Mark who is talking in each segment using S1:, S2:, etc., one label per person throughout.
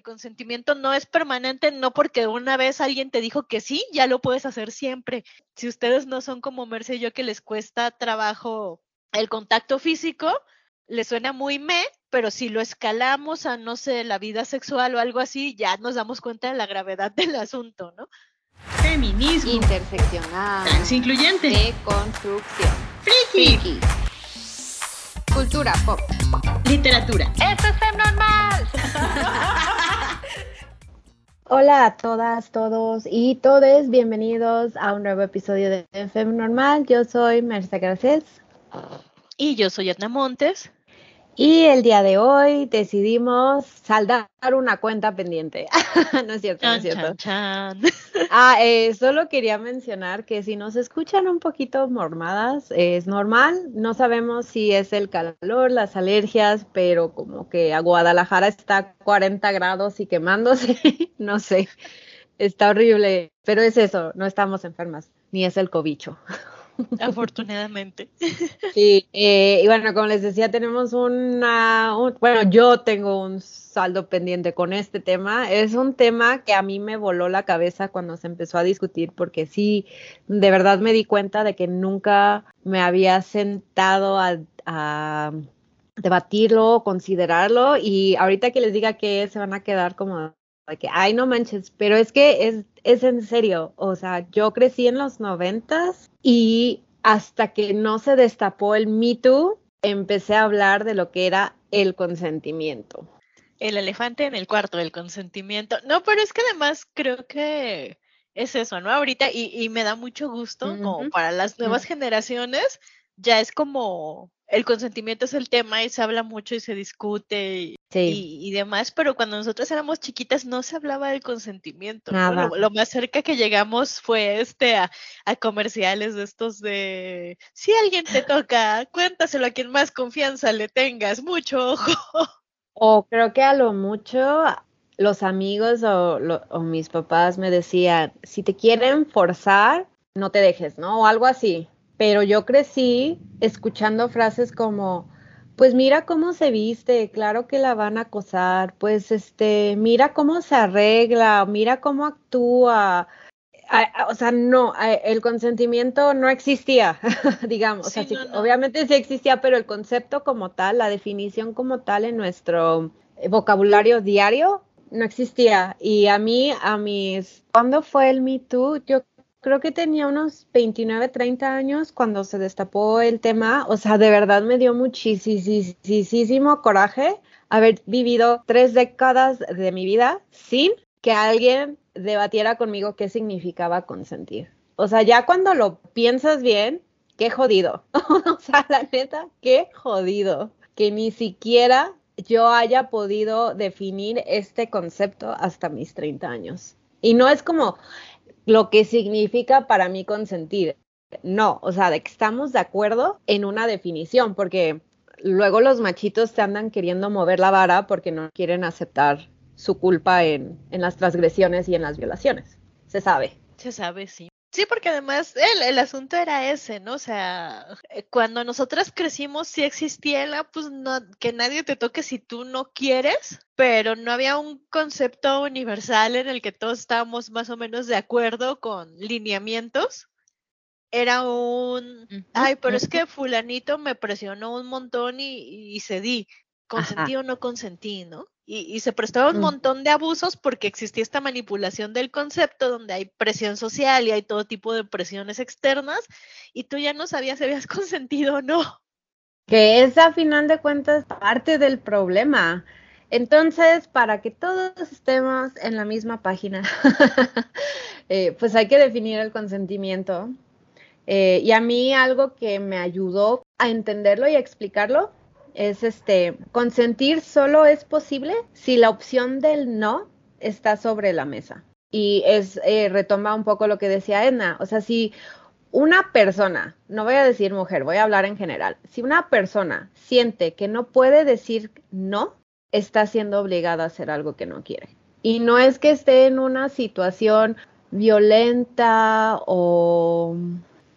S1: el consentimiento no es permanente, no porque una vez alguien te dijo que sí, ya lo puedes hacer siempre. Si ustedes no son como Merce y yo que les cuesta trabajo el contacto físico, les suena muy me, pero si lo escalamos a, no sé, la vida sexual o algo así, ya nos damos cuenta de la gravedad del asunto, ¿no?
S2: Feminismo.
S3: Interseccional.
S2: Transincluyente.
S3: Deconstrucción.
S2: Friki.
S3: Friki. Cultura pop.
S2: Literatura.
S3: ¡Esto es Normal!
S4: Hola a todas, todos y todes, bienvenidos a un nuevo episodio de FM Normal. Yo soy Merce Gracias
S1: Y yo soy Edna Montes.
S4: Y el día de hoy decidimos saldar una cuenta pendiente. no es cierto, no es cierto.
S1: chan, chan.
S4: Ah, eh, solo quería mencionar que si nos escuchan un poquito mormadas, es normal. No sabemos si es el calor, las alergias, pero como que a Guadalajara está a 40 grados y quemándose. no sé, está horrible. Pero es eso, no estamos enfermas, ni es el cobicho.
S1: Afortunadamente.
S4: Sí, eh, y bueno, como les decía, tenemos una, un- bueno, yo tengo un saldo pendiente con este tema. Es un tema que a mí me voló la cabeza cuando se empezó a discutir, porque sí, de verdad me di cuenta de que nunca me había sentado a, a debatirlo, considerarlo, y ahorita que les diga que se van a quedar como de que, ay, no manches, pero es que es, es en serio, o sea, yo crecí en los noventas y hasta que no se destapó el Me Too, empecé a hablar de lo que era el consentimiento.
S1: El elefante en el cuarto, el consentimiento. No, pero es que además creo que es eso, ¿no? Ahorita, y, y me da mucho gusto, como para las nuevas generaciones, ya es como el consentimiento es el tema y se habla mucho y se discute y,
S4: Sí,
S1: y, y demás, pero cuando nosotros éramos chiquitas no se hablaba del consentimiento. Lo, lo más cerca que llegamos fue este a, a comerciales de estos de si alguien te toca, cuéntaselo a quien más confianza le tengas, mucho ojo.
S4: o creo que a lo mucho los amigos o, lo- o mis papás me decían, si te quieren forzar, no te dejes, ¿no? O algo así. Pero yo crecí escuchando frases como, pues mira cómo se viste, claro que la van a acosar, pues este, mira cómo se arregla, mira cómo actúa. A- a- O sea, no, a- el consentimiento no existía, digamos. O sea,
S1: Sí,
S4: sí,
S1: no, no.
S4: obviamente sí existía, pero el concepto como tal, la definición como tal en nuestro eh, vocabulario diario no existía. Y a mí, a mis, ¿cuándo fue el Me Too? Yo creo que tenía unos 29, 30 años cuando se destapó el tema. O sea, de verdad me dio muchísimo coraje haber vivido tres décadas de mi vida sin que alguien debatiera conmigo qué significaba consentir. O sea, ya cuando lo piensas bien, qué jodido. o sea, la neta, qué jodido. Que ni siquiera yo haya podido definir este concepto hasta mis 30 años. Y no es como lo que significa para mí consentir. No, o sea, de que estamos de acuerdo en una definición, porque luego los machitos te andan queriendo mover la vara porque no quieren aceptar su culpa en, en las transgresiones y en las violaciones. Se sabe.
S1: Se sabe, sí. Sí, porque además el, el asunto era ese, ¿no? O sea, eh, cuando nosotras crecimos sí existía la, pues no, que nadie te toque si tú no quieres, pero no había un concepto universal en el que todos estábamos más o menos de acuerdo con lineamientos. Era un, ay, pero es que fulanito me presionó un montón y, y cedí, consentí o no consentí, ¿no? Y, y se prestaba un
S4: Mm.
S1: montón de abusos porque existía esta manipulación del concepto donde hay presión social y hay todo tipo de presiones externas y tú ya no sabías si habías consentido o no.
S4: que es a final de cuentas parte del problema. Entonces, para que todos estemos en la misma página, eh, pues hay que definir el consentimiento. Eh, y a mí algo que me ayudó a entenderlo y a explicarlo es este, consentir solo es posible si la opción del no está sobre la mesa. Y es, eh, retoma un poco lo que decía Edna, o sea, si una persona, no voy a decir mujer, voy a hablar en general, si una persona siente que no puede decir no, está siendo obligada a hacer algo que no quiere. Y no es que esté en una situación violenta o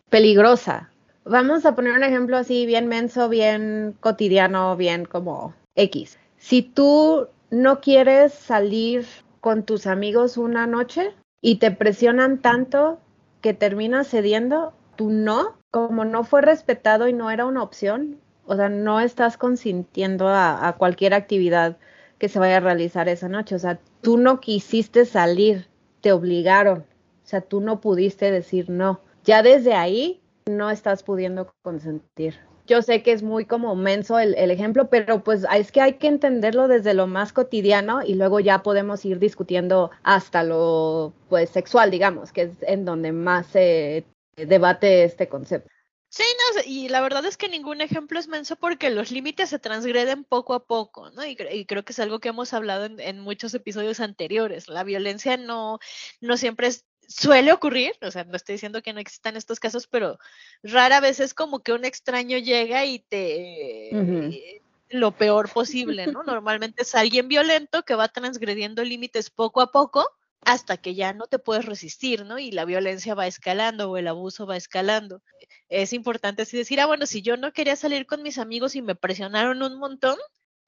S4: peligrosa. Vamos a poner un ejemplo así bien menso, bien cotidiano, bien como X. Si tú no quieres salir con tus amigos una noche y te presionan tanto que terminas cediendo, tú no, como no fue respetado y no era una opción, o sea, no estás consintiendo a, a cualquier actividad que se vaya a realizar esa noche, o sea, tú no quisiste salir, te obligaron, o sea, tú no pudiste decir no. Ya desde ahí no estás pudiendo consentir. Yo sé que es muy como menso el, ejemplo, pero pues es que hay que entenderlo desde lo más cotidiano y luego ya podemos ir discutiendo hasta lo pues sexual, digamos, que es en donde más se debate este concepto.
S1: Sí, no, y la verdad es que ningún ejemplo es menso porque los límites se transgreden poco a poco, ¿no? Y, y creo que es algo que hemos hablado en, en, muchos episodios anteriores. La violencia no, no siempre es, suele ocurrir, o sea, no estoy diciendo que no existan estos casos, pero rara vez es como que un extraño llega y te... Uh -huh. lo peor posible, ¿no? Normalmente es alguien violento que va transgrediendo límites poco a poco hasta que ya no te puedes resistir, ¿no? Y la violencia va escalando o el abuso va escalando. Es importante así decir, ah, bueno, si yo no quería salir con mis amigos y me presionaron un montón,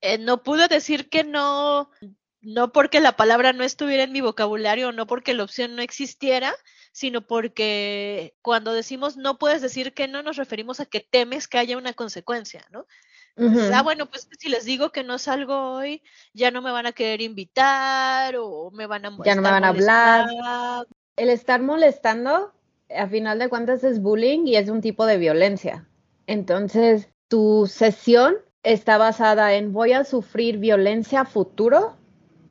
S1: eh, no pude decir que no, no porque la palabra no estuviera en mi vocabulario, no porque la opción no existiera, sino porque cuando decimos no puedes decir que no, nos referimos a que temes que haya una consecuencia, ¿no? Uh -huh. Ah, bueno, pues si les digo que no salgo hoy, ya no me van a querer invitar o me van a
S4: Ya no me van a hablar. El estar molestando, a final de cuentas, es bullying y es un tipo de violencia. Entonces, tu sesión está basada en voy a sufrir violencia a futuro,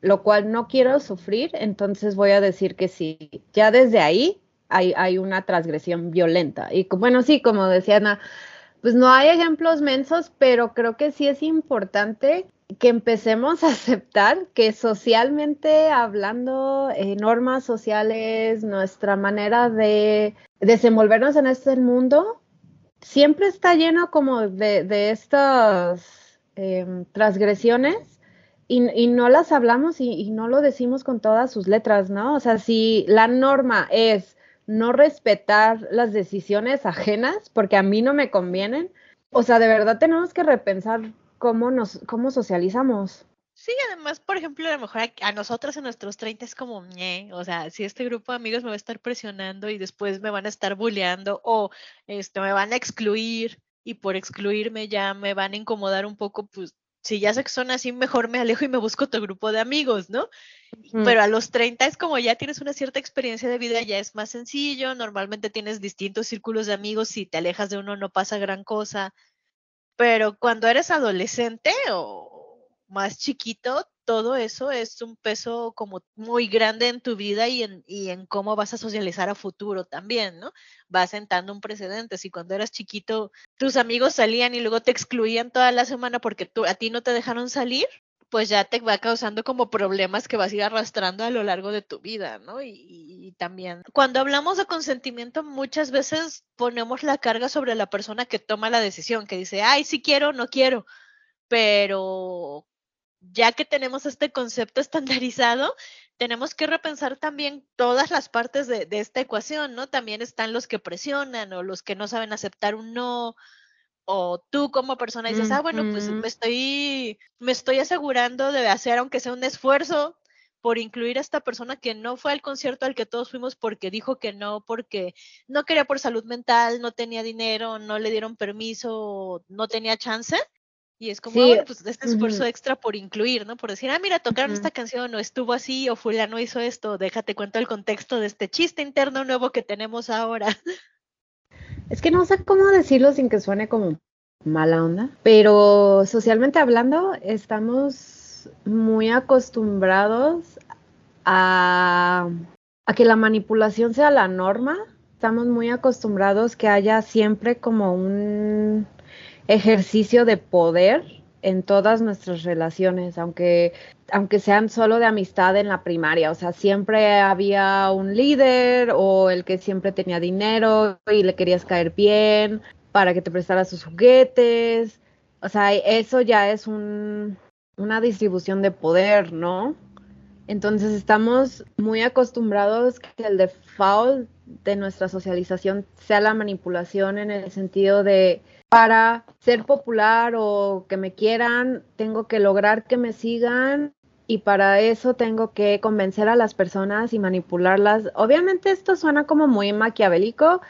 S4: lo cual no quiero sufrir, entonces voy a decir que sí. Ya desde ahí hay, hay una transgresión violenta. Y bueno, sí, como decía Ana, pues no hay ejemplos mensos, pero creo que sí es importante que empecemos a aceptar que socialmente hablando, eh, normas sociales, nuestra manera de desenvolvernos en este mundo, siempre está lleno como de, de estas eh, transgresiones y, y, no las hablamos y, y no lo decimos con todas sus letras, ¿no? O sea, si la norma es no respetar las decisiones ajenas porque a mí no me convienen. O sea, de verdad tenemos que repensar cómo nos cómo socializamos.
S1: Sí, además, por ejemplo, a lo mejor a, a nosotras en nuestros 30 es como, ñe, o sea, si este grupo de amigos me va a estar presionando y después me van a estar bulleando o este, me van a excluir y por excluirme ya me van a incomodar un poco, pues si ya sé que son así, mejor me alejo y me busco otro grupo de amigos, ¿no? Mm. Pero a los 30 es como ya tienes una cierta experiencia de vida, ya es más sencillo, normalmente tienes distintos círculos de amigos, si te alejas de uno no pasa gran cosa, pero cuando eres adolescente o más chiquito, todo eso es un peso como muy grande en tu vida y en, y en cómo vas a socializar a futuro también, ¿no? Va sentando un precedente. Si cuando eras chiquito tus amigos salían y luego te excluían toda la semana porque tú, a ti no te dejaron salir, pues ya te va causando como problemas que vas a ir arrastrando a lo largo de tu vida, ¿no? Y, y, también cuando hablamos de consentimiento muchas veces ponemos la carga sobre la persona que toma la decisión, que dice, ay, sí quiero, no quiero, pero ya que tenemos este concepto estandarizado, tenemos que repensar también todas las partes de, de, esta ecuación, ¿no? También están los que presionan o los que no saben aceptar un no, o tú como persona dices, ah, bueno, pues me estoy, me estoy asegurando de hacer, aunque sea un esfuerzo, por incluir a esta persona que no fue al concierto al que todos fuimos porque dijo que no, porque no quería por salud mental, no tenía dinero, no le dieron permiso, no tenía chance. Y es como, sí. bueno, pues este esfuerzo uh -huh. extra por incluir, ¿no? Por decir, ah, mira, tocaron uh -huh. esta canción, o estuvo así, o fulano hizo esto, déjate cuento el contexto de este chiste interno nuevo que tenemos ahora.
S4: Es que no sé cómo decirlo sin que suene como mala onda, pero socialmente hablando, estamos muy acostumbrados a, a que la manipulación sea la norma. Estamos muy acostumbrados que haya siempre como un ejercicio de poder en todas nuestras relaciones, aunque, aunque sean solo de amistad en la primaria. O sea, siempre había un líder o el que siempre tenía dinero y le querías caer bien para que te prestara sus juguetes. O sea, eso ya es un, una distribución de poder, ¿no? Entonces estamos muy acostumbrados que el default de nuestra socialización sea la manipulación en el sentido de para ser popular o que me quieran, tengo que lograr que me sigan y para eso tengo que convencer a las personas y manipularlas. Obviamente esto suena como muy maquiavélico,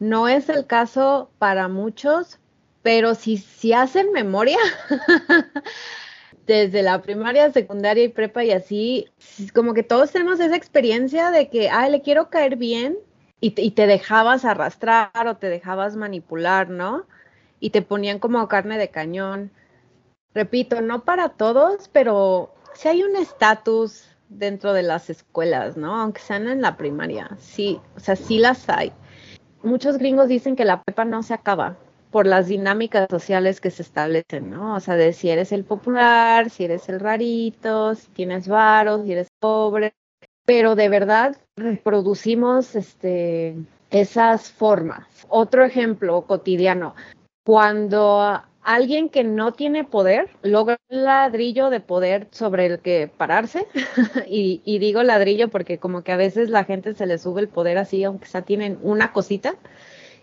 S4: no es el caso para muchos, pero si, si hacen memoria, desde la primaria, secundaria y prepa y así, como que todos tenemos esa experiencia de que, ay, le quiero caer bien y te, y te dejabas arrastrar o te dejabas manipular, ¿no? Y te ponían como carne de cañón. Repito, no para todos, pero si hay un estatus dentro de las escuelas, ¿no? Aunque sean en la primaria, sí, o sea, sí las hay. Muchos gringos dicen que la prepa no se acaba, por las dinámicas sociales que se establecen, ¿no? O sea, de si eres el popular, si eres el rarito, si tienes varos, si eres pobre, pero de verdad reproducimos este, esas formas. Otro ejemplo cotidiano, cuando alguien que no tiene poder logra un ladrillo de poder sobre el que pararse, y, y, digo ladrillo porque como que a veces la gente se le sube el poder así, aunque ya tienen una cosita,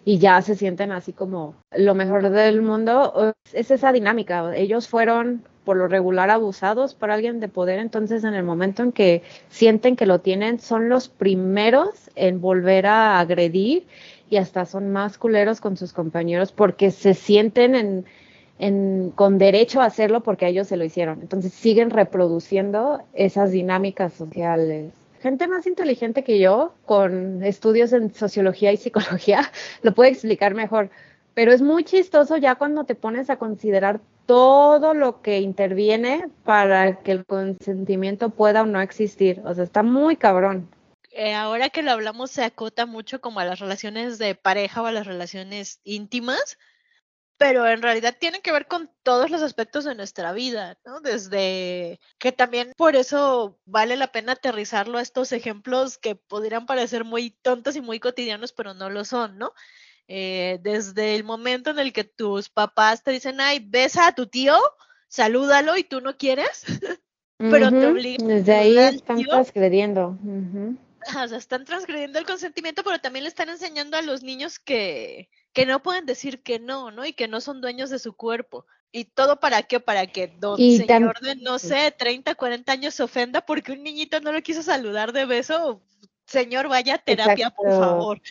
S4: y ya se sienten así como lo mejor del mundo. Es esa dinámica. Ellos fueron por lo regular abusados por alguien de poder, entonces en el momento en que sienten que lo tienen, son los primeros en volver a agredir y hasta son más culeros con sus compañeros porque se sienten en, con derecho a hacerlo porque ellos se lo hicieron. Entonces siguen reproduciendo esas dinámicas sociales gente más inteligente que yo, con estudios en sociología y psicología, lo puede explicar mejor. Pero es muy chistoso ya cuando te pones a considerar todo lo que interviene para que el consentimiento pueda o no existir. O sea, está muy cabrón.
S1: Eh, ahora que lo hablamos se acota mucho como a las relaciones de pareja o a las relaciones íntimas, pero en realidad tienen que ver con todos los aspectos de nuestra vida, ¿no? Desde que también por eso vale la pena aterrizarlo a estos ejemplos que podrían parecer muy tontos y muy cotidianos, pero no lo son, ¿no? Eh, desde el momento en el que tus papás te dicen, ay, besa a tu tío, salúdalo y tú no quieres, pero te obligan.
S4: Desde ahí están transgrediendo.
S1: O sea, están transgrediendo el consentimiento, pero también le están enseñando a los niños que, que no pueden decir que no, ¿no? Y que no son dueños de su cuerpo. ¿Y todo para qué? Para que don señor de, no sé, 30, 40 años se ofenda porque un niñito no lo quiso saludar de beso. Señor, vaya a terapia, por favor.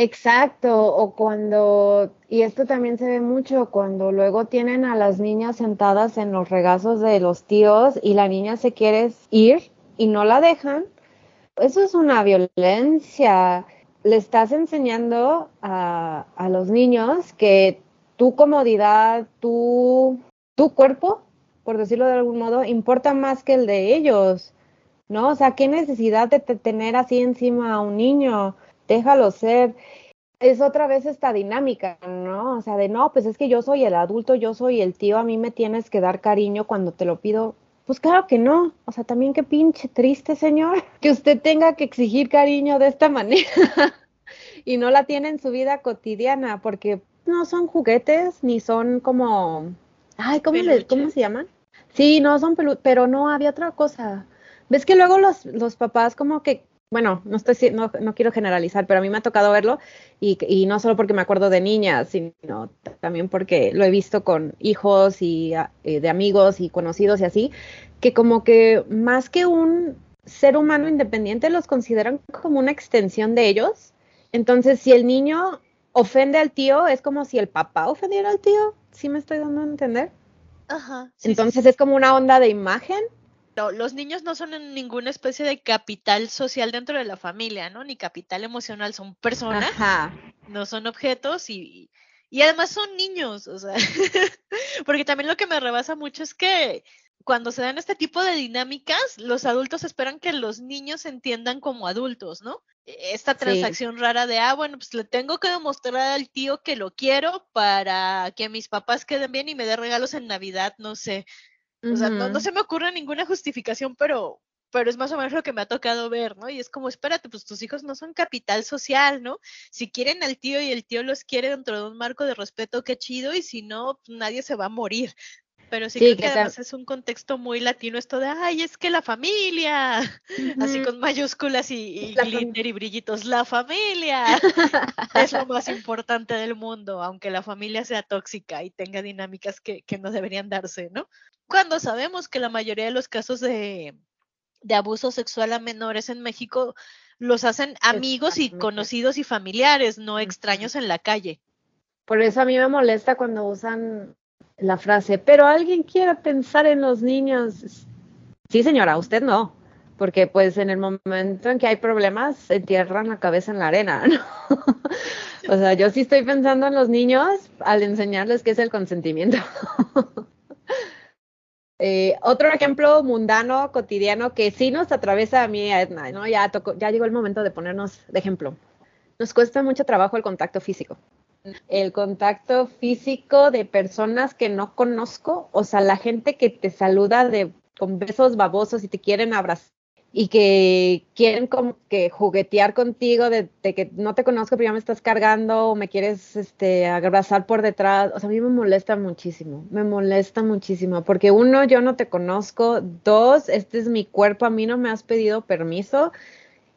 S4: Exacto, o cuando, y esto también se ve mucho, cuando luego tienen a las niñas sentadas en los regazos de los tíos y la niña se quiere ir y no la dejan, eso es una violencia le estás enseñando a, a los niños que tu comodidad, tu, tu cuerpo, por decirlo de algún modo, importa más que el de ellos, ¿no? O sea, ¿qué necesidad de tener así encima a un niño? Déjalo ser. Es otra vez esta dinámica, ¿no? O sea, de no, pues es que yo soy el adulto, yo soy el tío, a mí me tienes que dar cariño cuando te lo pido. Pues claro que no. O sea, también qué pinche triste, señor, que usted tenga que exigir cariño de esta manera y no la tiene en su vida cotidiana, porque no son juguetes ni son como, ay, ¿cómo, le, ¿cómo se llaman? Sí, no son peluches, pero no había otra cosa. ¿Ves que luego los, los papás como que bueno, no estoy no, no quiero generalizar, pero a mí me ha tocado verlo y, y, no solo porque me acuerdo de niñas, sino también porque lo he visto con hijos y eh, de amigos y conocidos y así, que como que más que un ser humano independiente los consideran como una extensión de ellos. Entonces, si el niño ofende al tío, es como si el papá ofendiera al tío. ¿Sí me estoy dando a entender?
S1: Ajá.
S4: Entonces es como una onda de imagen
S1: los niños no son en ninguna especie de capital social dentro de la familia, ¿no? Ni capital emocional, son personas, no son objetos y, y además son niños, o sea, porque también lo que me rebasa mucho es que cuando se dan este tipo de dinámicas, los adultos esperan que los niños entiendan como adultos, ¿no? E, esta transacción rara de, ah, bueno, pues le tengo que demostrar al tío que lo quiero para que mis papás queden bien y me dé regalos en Navidad, no sé. O sea, no, no, se me ocurre ninguna justificación, pero, pero es más o menos lo que me ha tocado ver, ¿no? Y es como, espérate, pues tus hijos no son capital social, ¿no? Si quieren al tío y el tío los quiere dentro de un marco de respeto, qué chido, y si no, nadie se va a morir. Pero sí,
S4: Sí,
S1: creo
S4: que
S1: que
S4: sea-
S1: además es un contexto muy latino esto de, ay, es que la familia, así con mayúsculas y, y glitter y brillitos, la familia es lo más importante del mundo, aunque la familia sea tóxica y tenga dinámicas que, que no deberían darse, ¿no? Cuando sabemos que la mayoría de los casos de, de abuso sexual a menores en México los hacen amigos y conocidos y familiares, no extraños en la calle.
S4: Por eso a mí me molesta cuando usan la frase, pero alguien quiere pensar en los niños. Sí, señora, usted no, porque pues en el momento en que hay problemas, entierran la cabeza en la arena, ¿no? O sea, yo sí estoy pensando en los niños al enseñarles qué es el consentimiento. Eh, otro ejemplo mundano, cotidiano, que sí nos atraviesa a mí, Edna, ¿no? Ya, tocó, ya llegó el momento de ponernos de ejemplo. Nos cuesta mucho trabajo el contacto físico el contacto físico de personas que no conozco, o sea, la gente que te saluda de con besos babosos y te quieren abrazar y que quieren como que juguetear contigo de, que no te conozco pero ya me estás cargando o me quieres este abrazar por detrás, o sea, a mí me molesta muchísimo, me molesta muchísimo, porque uno, yo no te conozco, dos, este es mi cuerpo, a mí no me has pedido permiso.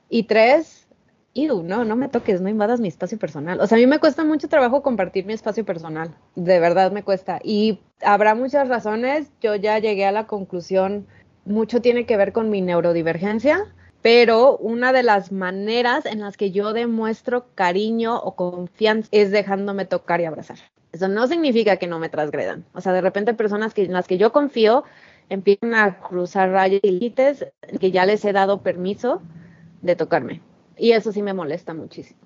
S4: Y tres, Iu, no, no me toques, no invadas mi espacio personal. O sea, a mí me cuesta mucho trabajo compartir mi espacio personal, de verdad me cuesta. Y habrá muchas razones, yo ya llegué a la conclusión, mucho tiene que ver con mi neurodivergencia, pero una de las maneras en las que yo demuestro cariño o confianza es dejándome tocar y abrazar. Eso no significa que no me transgredan. O sea, de repente personas que, en las que yo confío empiezan a cruzar rayas y límites que ya les he dado permiso de tocarme. Y eso sí me molesta muchísimo.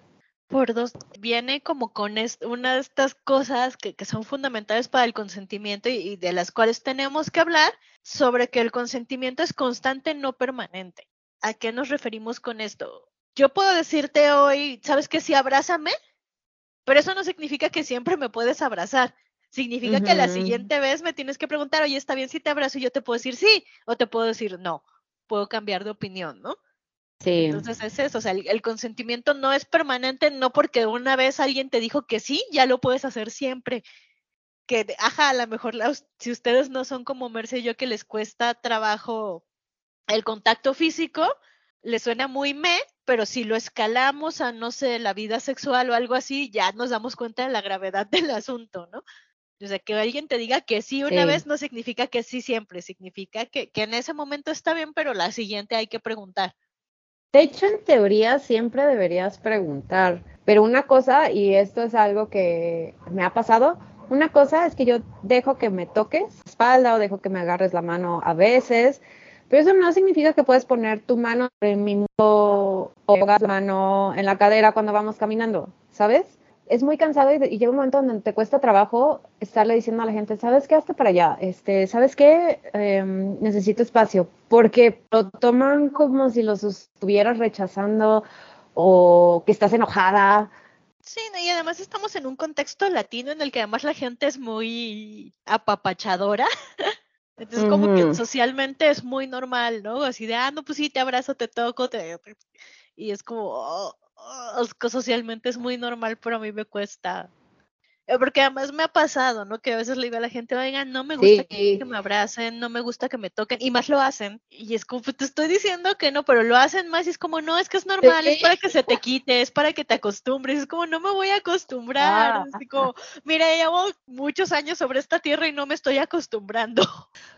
S1: Por dos, viene como con una de estas cosas que, que son fundamentales para el consentimiento y, y de las cuales tenemos que hablar sobre que el consentimiento es constante, no permanente. ¿A qué nos referimos con esto? Yo puedo decirte hoy, ¿sabes qué? Sí, abrázame, pero eso no significa que siempre me puedes abrazar. Significa que la siguiente vez me tienes que preguntar, oye, ¿está bien si te abrazo? Y yo te puedo decir sí, o te puedo decir no. Puedo cambiar de opinión, ¿no?
S4: Sí.
S1: Entonces es eso, o sea, el, el consentimiento no es permanente, no porque una vez alguien te dijo que sí, ya lo puedes hacer siempre. Que, ajá, a lo mejor la- si ustedes no son como Merce y yo que les cuesta trabajo el contacto físico, les suena muy me, pero si lo escalamos a, no sé, la vida sexual o algo así, ya nos damos cuenta de la gravedad del asunto, ¿no? O sea, que alguien te diga que sí una
S4: Sí.
S1: vez no significa que sí siempre, significa que, que en ese momento está bien, pero la siguiente hay que preguntar.
S4: De hecho, en teoría siempre deberías preguntar, pero una cosa, y esto es algo que me ha pasado, una cosa es que yo dejo que me toques la espalda o dejo que me agarres la mano a veces, pero eso no significa que puedes poner tu mano en mi muslo o la mano en la cadera cuando vamos caminando, ¿sabes? Es muy cansado y, y llega un momento donde te cuesta trabajo estarle diciendo a la gente, ¿sabes qué? Hazte para allá, este, ¿sabes qué? Em, necesito espacio, porque lo toman como si los estuvieras rechazando o que estás enojada.
S1: Sí, y además estamos en un contexto latino en el que además la gente es muy apapachadora. Entonces, como que socialmente es muy normal, ¿no? Así de, ah, no, pues sí, te abrazo, te toco, te... Y es como, oh, oh, socialmente es muy normal, pero a mí me cuesta. Eh, Porque además me ha pasado, ¿no? Que a veces le digo a la gente, oigan, no me gusta
S4: Sí.
S1: que me abracen, no me gusta que me toquen, y más lo hacen. Y es como, pues te estoy diciendo que no, pero lo hacen más y es como, no, es que es normal, es para que se te quite, es para que te acostumbres. Es como, no me voy a acostumbrar.
S4: Ah.
S1: Es como, mira, llevo muchos años sobre esta tierra y no me estoy acostumbrando.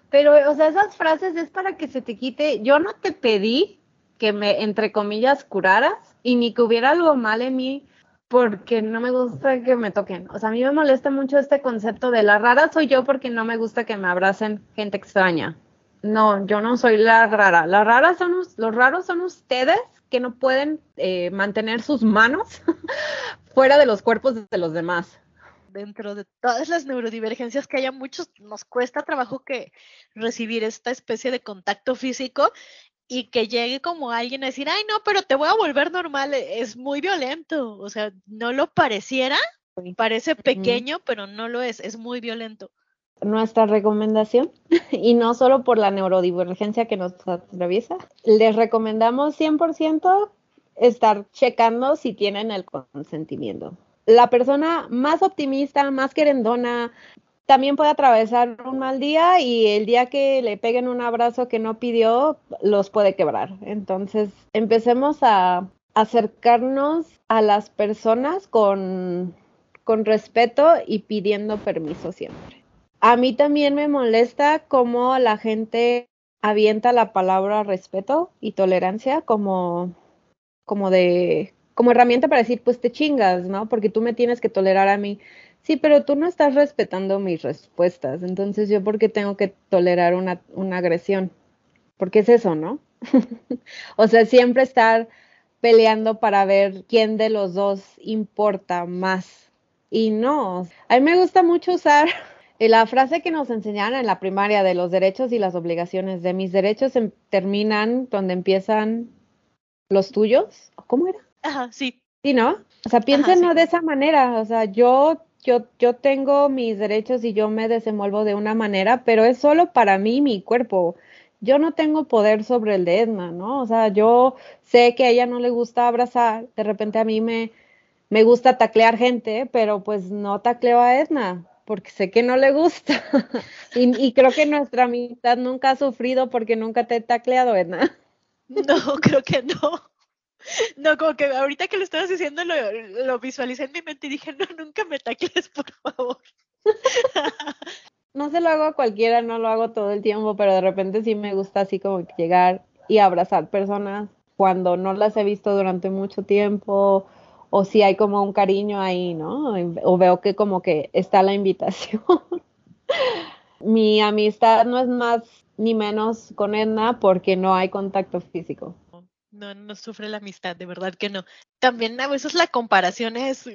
S4: Pero, o sea, esas frases es para que se te quite. Yo no te pedí que me, entre comillas, curaras y ni que hubiera algo mal en mí porque no me gusta que me toquen. O sea, a mí me molesta mucho este concepto de la rara soy yo porque no me gusta que me abracen gente extraña. No, yo no soy la rara. La rara son los raros son ustedes que no pueden eh, mantener sus manos fuera de los cuerpos de los demás.
S1: Dentro de todas las neurodivergencias que haya muchos, nos cuesta trabajo que recibir esta especie de contacto físico y que llegue como alguien a decir, ay, no, pero te voy a volver normal, e- es muy violento. O sea, no lo pareciera, parece pequeño, pero no lo es, es muy violento.
S4: nuestra recomendación, y no solo por la neurodivergencia que nos atraviesa, les recomendamos 100% estar checando si tienen el consentimiento. La persona más optimista, más querendona, también puede atravesar un mal día y el día que le peguen un abrazo que no pidió, los puede quebrar. Entonces, empecemos a acercarnos a las personas con, respeto y pidiendo permiso siempre. A mí también me molesta cómo la gente avienta la palabra respeto y tolerancia como, como de como herramienta para decir, pues te chingas, ¿no? Porque tú me tienes que tolerar a mí. Sí, pero tú no estás respetando mis respuestas. Entonces, ¿yo por qué tengo que tolerar una, una agresión? Porque es eso, ¿no? o sea, siempre estar peleando para ver quién de los dos importa más. Y no, a mí me gusta mucho usar la frase que nos enseñaron en la primaria de los derechos y las obligaciones, de mis derechos em, terminan donde empiezan los tuyos. ¿Cómo era?
S1: Ajá, sí.
S4: Sí, ¿no? O sea, piénsenlo de esa manera. O sea, yo, yo, yo tengo mis derechos y yo me desenvuelvo de una manera, pero es solo para mí, mi cuerpo. Yo no tengo poder sobre el de Edna, ¿no? O sea, yo sé que a ella no le gusta abrazar, de repente a mí me, me gusta taclear gente, pero pues no tacleo a Edna, porque sé que no le gusta. y, y, creo que nuestra amistad nunca ha sufrido porque nunca te he tacleado, Edna.
S1: No, creo que no. No, como que ahorita que lo estabas diciendo lo, visualicé en mi mente y dije, no, nunca me tacles, por favor.
S4: no se lo hago a cualquiera, no lo hago todo el tiempo, pero de repente sí me gusta así como llegar y abrazar personas cuando no las he visto durante mucho tiempo o si hay como un cariño ahí, ¿no? O veo que como que está la invitación. Mi amistad no es más ni menos con Edna porque no hay contacto físico
S1: no, no sufre la amistad, de verdad que no. También a veces la comparación es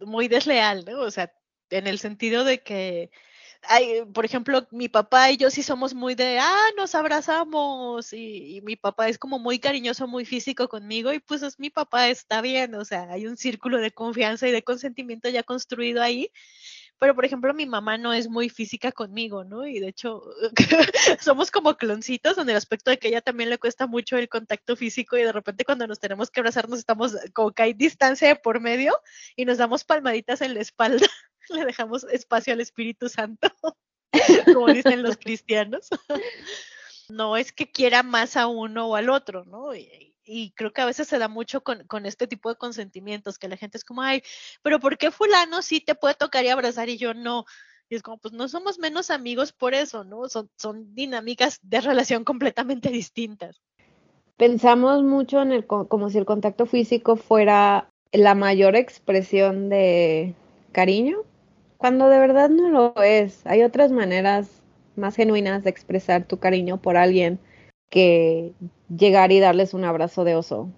S1: muy desleal, ¿no? O sea, en el sentido de que, hay, por ejemplo, mi papá y yo sí somos muy de, ah, nos abrazamos y, y, mi papá es como muy cariñoso, muy físico conmigo y pues es mi papá, está bien, o sea, hay un círculo de confianza y de consentimiento ya construido ahí pero por ejemplo mi mamá no es muy física conmigo, ¿no? Y de hecho somos como cloncitos en el aspecto de que a ella también le cuesta mucho el contacto físico y de repente cuando nos tenemos que abrazar nos estamos como que hay distancia por medio y nos damos palmaditas en la espalda, le dejamos espacio al Espíritu Santo, como dicen los cristianos. no es que quiera más a uno o al otro, ¿no? Y, y creo que a veces se da mucho con, con, este tipo de consentimientos, que la gente es como, ay, pero ¿por qué fulano sí te puede tocar y abrazar y yo no? Y es como, pues no somos menos amigos por eso, ¿no? Son, son dinámicas de relación completamente distintas.
S4: Pensamos mucho en el, como si el contacto físico fuera la mayor expresión de cariño, cuando de verdad no lo es. Hay otras maneras más genuinas de expresar tu cariño por alguien que llegar y darles un abrazo de oso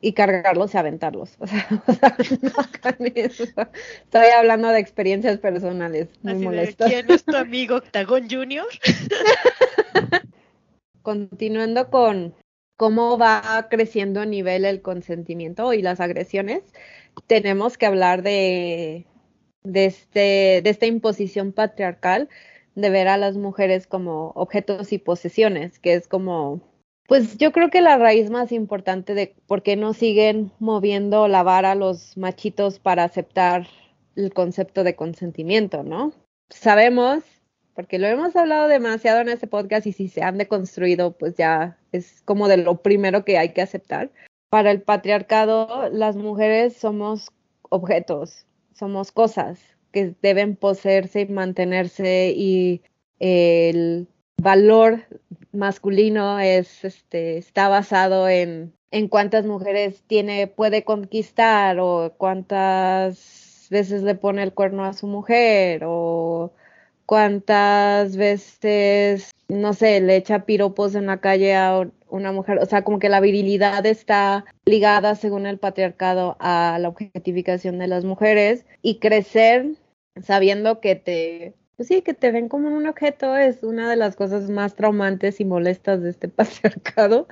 S4: y cargarlos y aventarlos. O sea, o sea no Estoy hablando de experiencias personales muy
S1: Así
S4: molestas.
S1: ¿Quién es tu amigo Octagón Junior?
S4: Continuando con cómo va creciendo a nivel el consentimiento y las agresiones, tenemos que hablar de, de, este, de esta imposición patriarcal de ver a las mujeres como objetos y posesiones, que es como pues yo creo que la raíz más importante de por qué no siguen moviendo la vara los machitos para aceptar el concepto de consentimiento, ¿no? Sabemos, porque lo hemos hablado demasiado en este podcast y si se han deconstruido, pues ya es como de lo primero que hay que aceptar. Para el patriarcado, las mujeres somos objetos, somos cosas que deben poseerse y mantenerse y el valor masculino es, este, está basado en, en cuántas mujeres tiene, puede conquistar o cuántas veces le pone el cuerno a su mujer o cuántas veces, no sé, le echa piropos en la calle a una mujer. O sea, como que la virilidad está ligada, según el patriarcado, a la objetificación de las mujeres y crecer sabiendo que te pues sí, que te ven como un objeto es una de las cosas más traumantes y molestas de este patriarcado,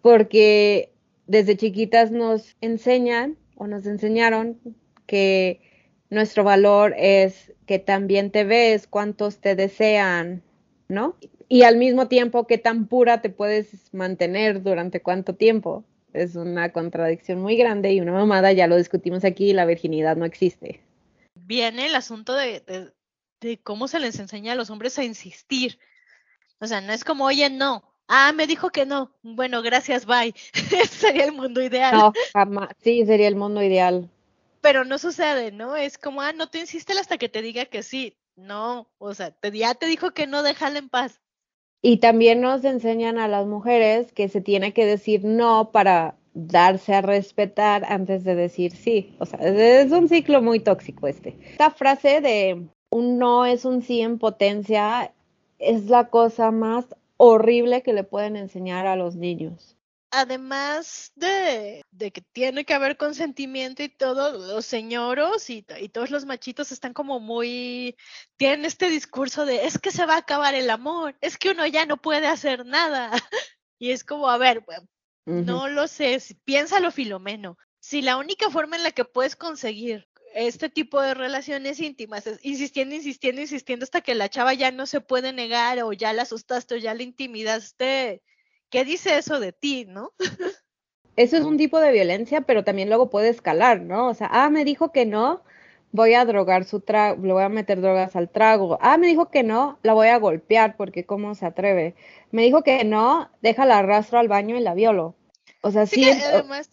S4: porque desde chiquitas nos enseñan o nos enseñaron que nuestro valor es que también te ves, cuántos te desean, ¿no? Y al mismo tiempo, qué tan pura te puedes mantener durante cuánto tiempo. Es una contradicción muy grande y una mamada, ya lo discutimos aquí, la virginidad no existe.
S1: Viene el asunto de, de cómo se les enseña a los hombres a insistir. O sea, no es como, oye, no. Ah, me dijo que no. Bueno, gracias, bye. Sería el mundo ideal.
S4: No, jamás. Sí, sería el mundo ideal.
S1: Pero no sucede, ¿no? Es como, ah, no te insistes hasta que te diga que sí. No, o sea, te, ya te dijo que no, déjala en paz.
S4: Y también nos enseñan a las mujeres que se tiene que decir no para darse a respetar antes de decir sí. O sea, es un ciclo muy tóxico este. Esta frase de un no es un sí en potencia es la cosa más horrible que le pueden enseñar a los niños.
S1: Además de, de que tiene que haber consentimiento y todo, los señoros y, y todos los machitos están como muy, tienen este discurso de es que se va a acabar el amor, es que uno ya no puede hacer nada. Y es como, a ver, no lo sé, piénsalo Filomeno. Si la única forma en la que puedes conseguir este tipo de relaciones íntimas, es insistiendo, insistiendo, insistiendo hasta que la chava ya no se puede negar o ya la asustaste o ya la intimidaste. ¿Qué dice eso de ti, no?
S4: Eso es un tipo de violencia, pero también luego puede escalar, ¿no? O sea, ah, me dijo que no, voy a drogar su trago, le voy a meter drogas al trago. Ah, me dijo que no, la voy a golpear porque cómo se atreve. Me dijo que no, déjala arrastro al baño y la violo. O sea, sí,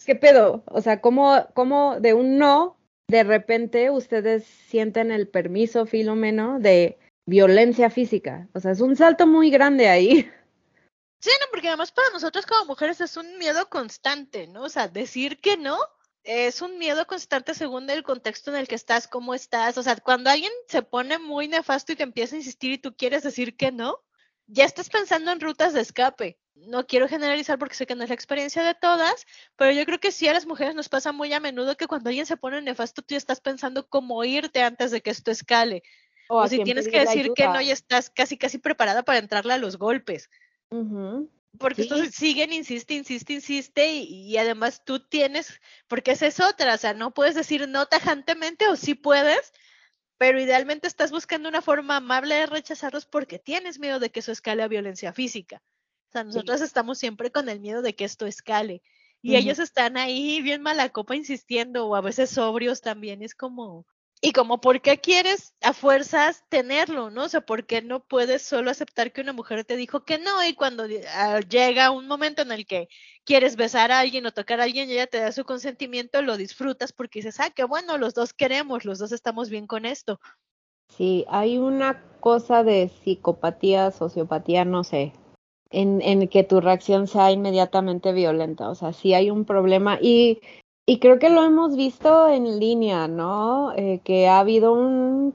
S4: ¿qué pedo? O sea, ¿cómo, ¿cómo de un no de repente ustedes sienten el permiso, Filomeno, de violencia física. O sea, es un salto muy grande ahí.
S1: Sí, no, porque además para nosotros como mujeres es un miedo constante, ¿no? O sea, decir que no es un miedo constante según el contexto en el que estás, cómo estás. O sea, cuando alguien se pone muy nefasto y te empieza a insistir y tú quieres decir que no, ya estás pensando en rutas de escape no quiero generalizar porque sé que no es la experiencia de todas, pero yo creo que sí a las mujeres nos pasa muy a menudo que cuando alguien se pone nefasto, tú estás pensando cómo irte antes de que esto escale. O, si tienes que decir que no y estás casi, casi preparada para entrarle a los golpes. Porque esto siguen, insiste, insiste, insiste y, y, además tú tienes, porque esa es otra, o sea, no puedes decir no tajantemente o sí puedes, pero idealmente estás buscando una forma amable de rechazarlos porque tienes miedo de que eso escale a violencia física. O sea, nosotros estamos siempre con el miedo de que esto escale. Y ellos están ahí bien mala copa insistiendo, o a veces sobrios también. Es como, y como, ¿por qué quieres a fuerzas tenerlo? ¿No? O sea, ¿por qué no puedes solo aceptar que una mujer te dijo que no? Y cuando ah, llega un momento en el que quieres besar a alguien o tocar a alguien y ella te da su consentimiento, lo disfrutas porque dices, ah, qué bueno, los dos queremos, los dos estamos bien con esto.
S4: Sí, hay una cosa de psicopatía, sociopatía, no sé, en, en, que tu reacción sea inmediatamente violenta. O sea, sí hay un problema y, y creo que lo hemos visto en línea, ¿no? Eh, que ha habido un,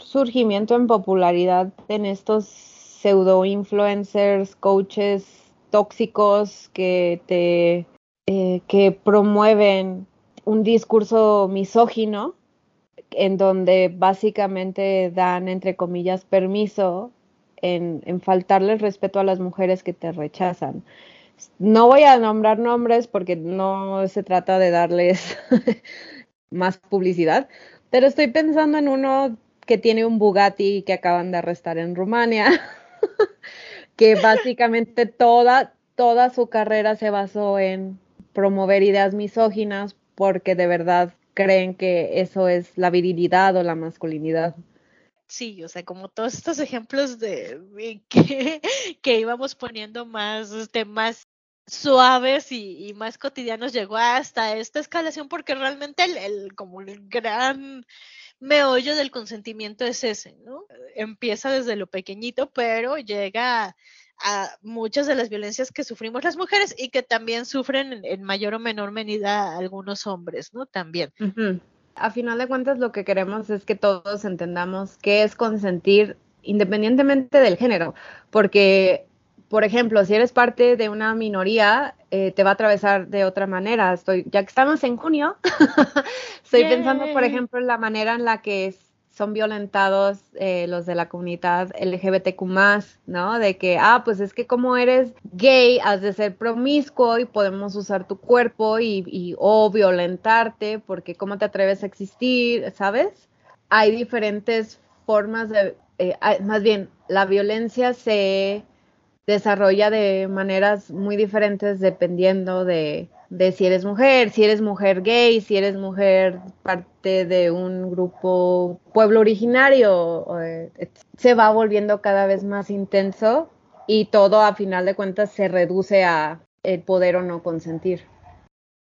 S4: surgimiento en popularidad en estos pseudo influencers, coaches tóxicos que te eh, que promueven un discurso misógino en donde básicamente dan entre comillas permiso en, en faltarle respeto a las mujeres que te rechazan. No voy a nombrar nombres porque no se trata de darles más publicidad, pero estoy pensando en uno que tiene un Bugatti que acaban de arrestar en Rumania, que básicamente toda, toda su carrera se basó en promover ideas misóginas porque de verdad creen que eso es la virilidad o la masculinidad.
S1: Sí, o sea, como todos estos ejemplos de, que, que, íbamos poniendo más, este, más suaves y, más cotidianos, llegó hasta esta escalación porque realmente el, el, como el gran meollo del consentimiento es ese, ¿no? Empieza desde lo pequeñito, pero llega a, muchas de las violencias que sufrimos las mujeres y que también sufren en, mayor o menor medida algunos hombres, ¿no? También.
S4: A final de cuentas, lo que queremos es que todos entendamos qué es consentir independientemente del género, porque, por ejemplo, si eres parte de una minoría, eh, te va a atravesar de otra manera. Estoy, ya que estamos en junio, estoy pensando, por ejemplo, en la manera en la que son violentados eh, los de la comunidad LGBTQ ¿no? De que, ah, pues es que como eres gay, has de ser promiscuo y podemos usar tu cuerpo y, y o violentarte porque cómo te atreves a existir, ¿sabes? Hay diferentes formas de, eh, más bien, la violencia se desarrolla de maneras muy diferentes dependiendo de, de si eres mujer, si eres mujer gay, si eres mujer parte de un grupo pueblo originario, eh, se va volviendo cada vez más intenso y todo a final de cuentas se reduce a el poder o no consentir.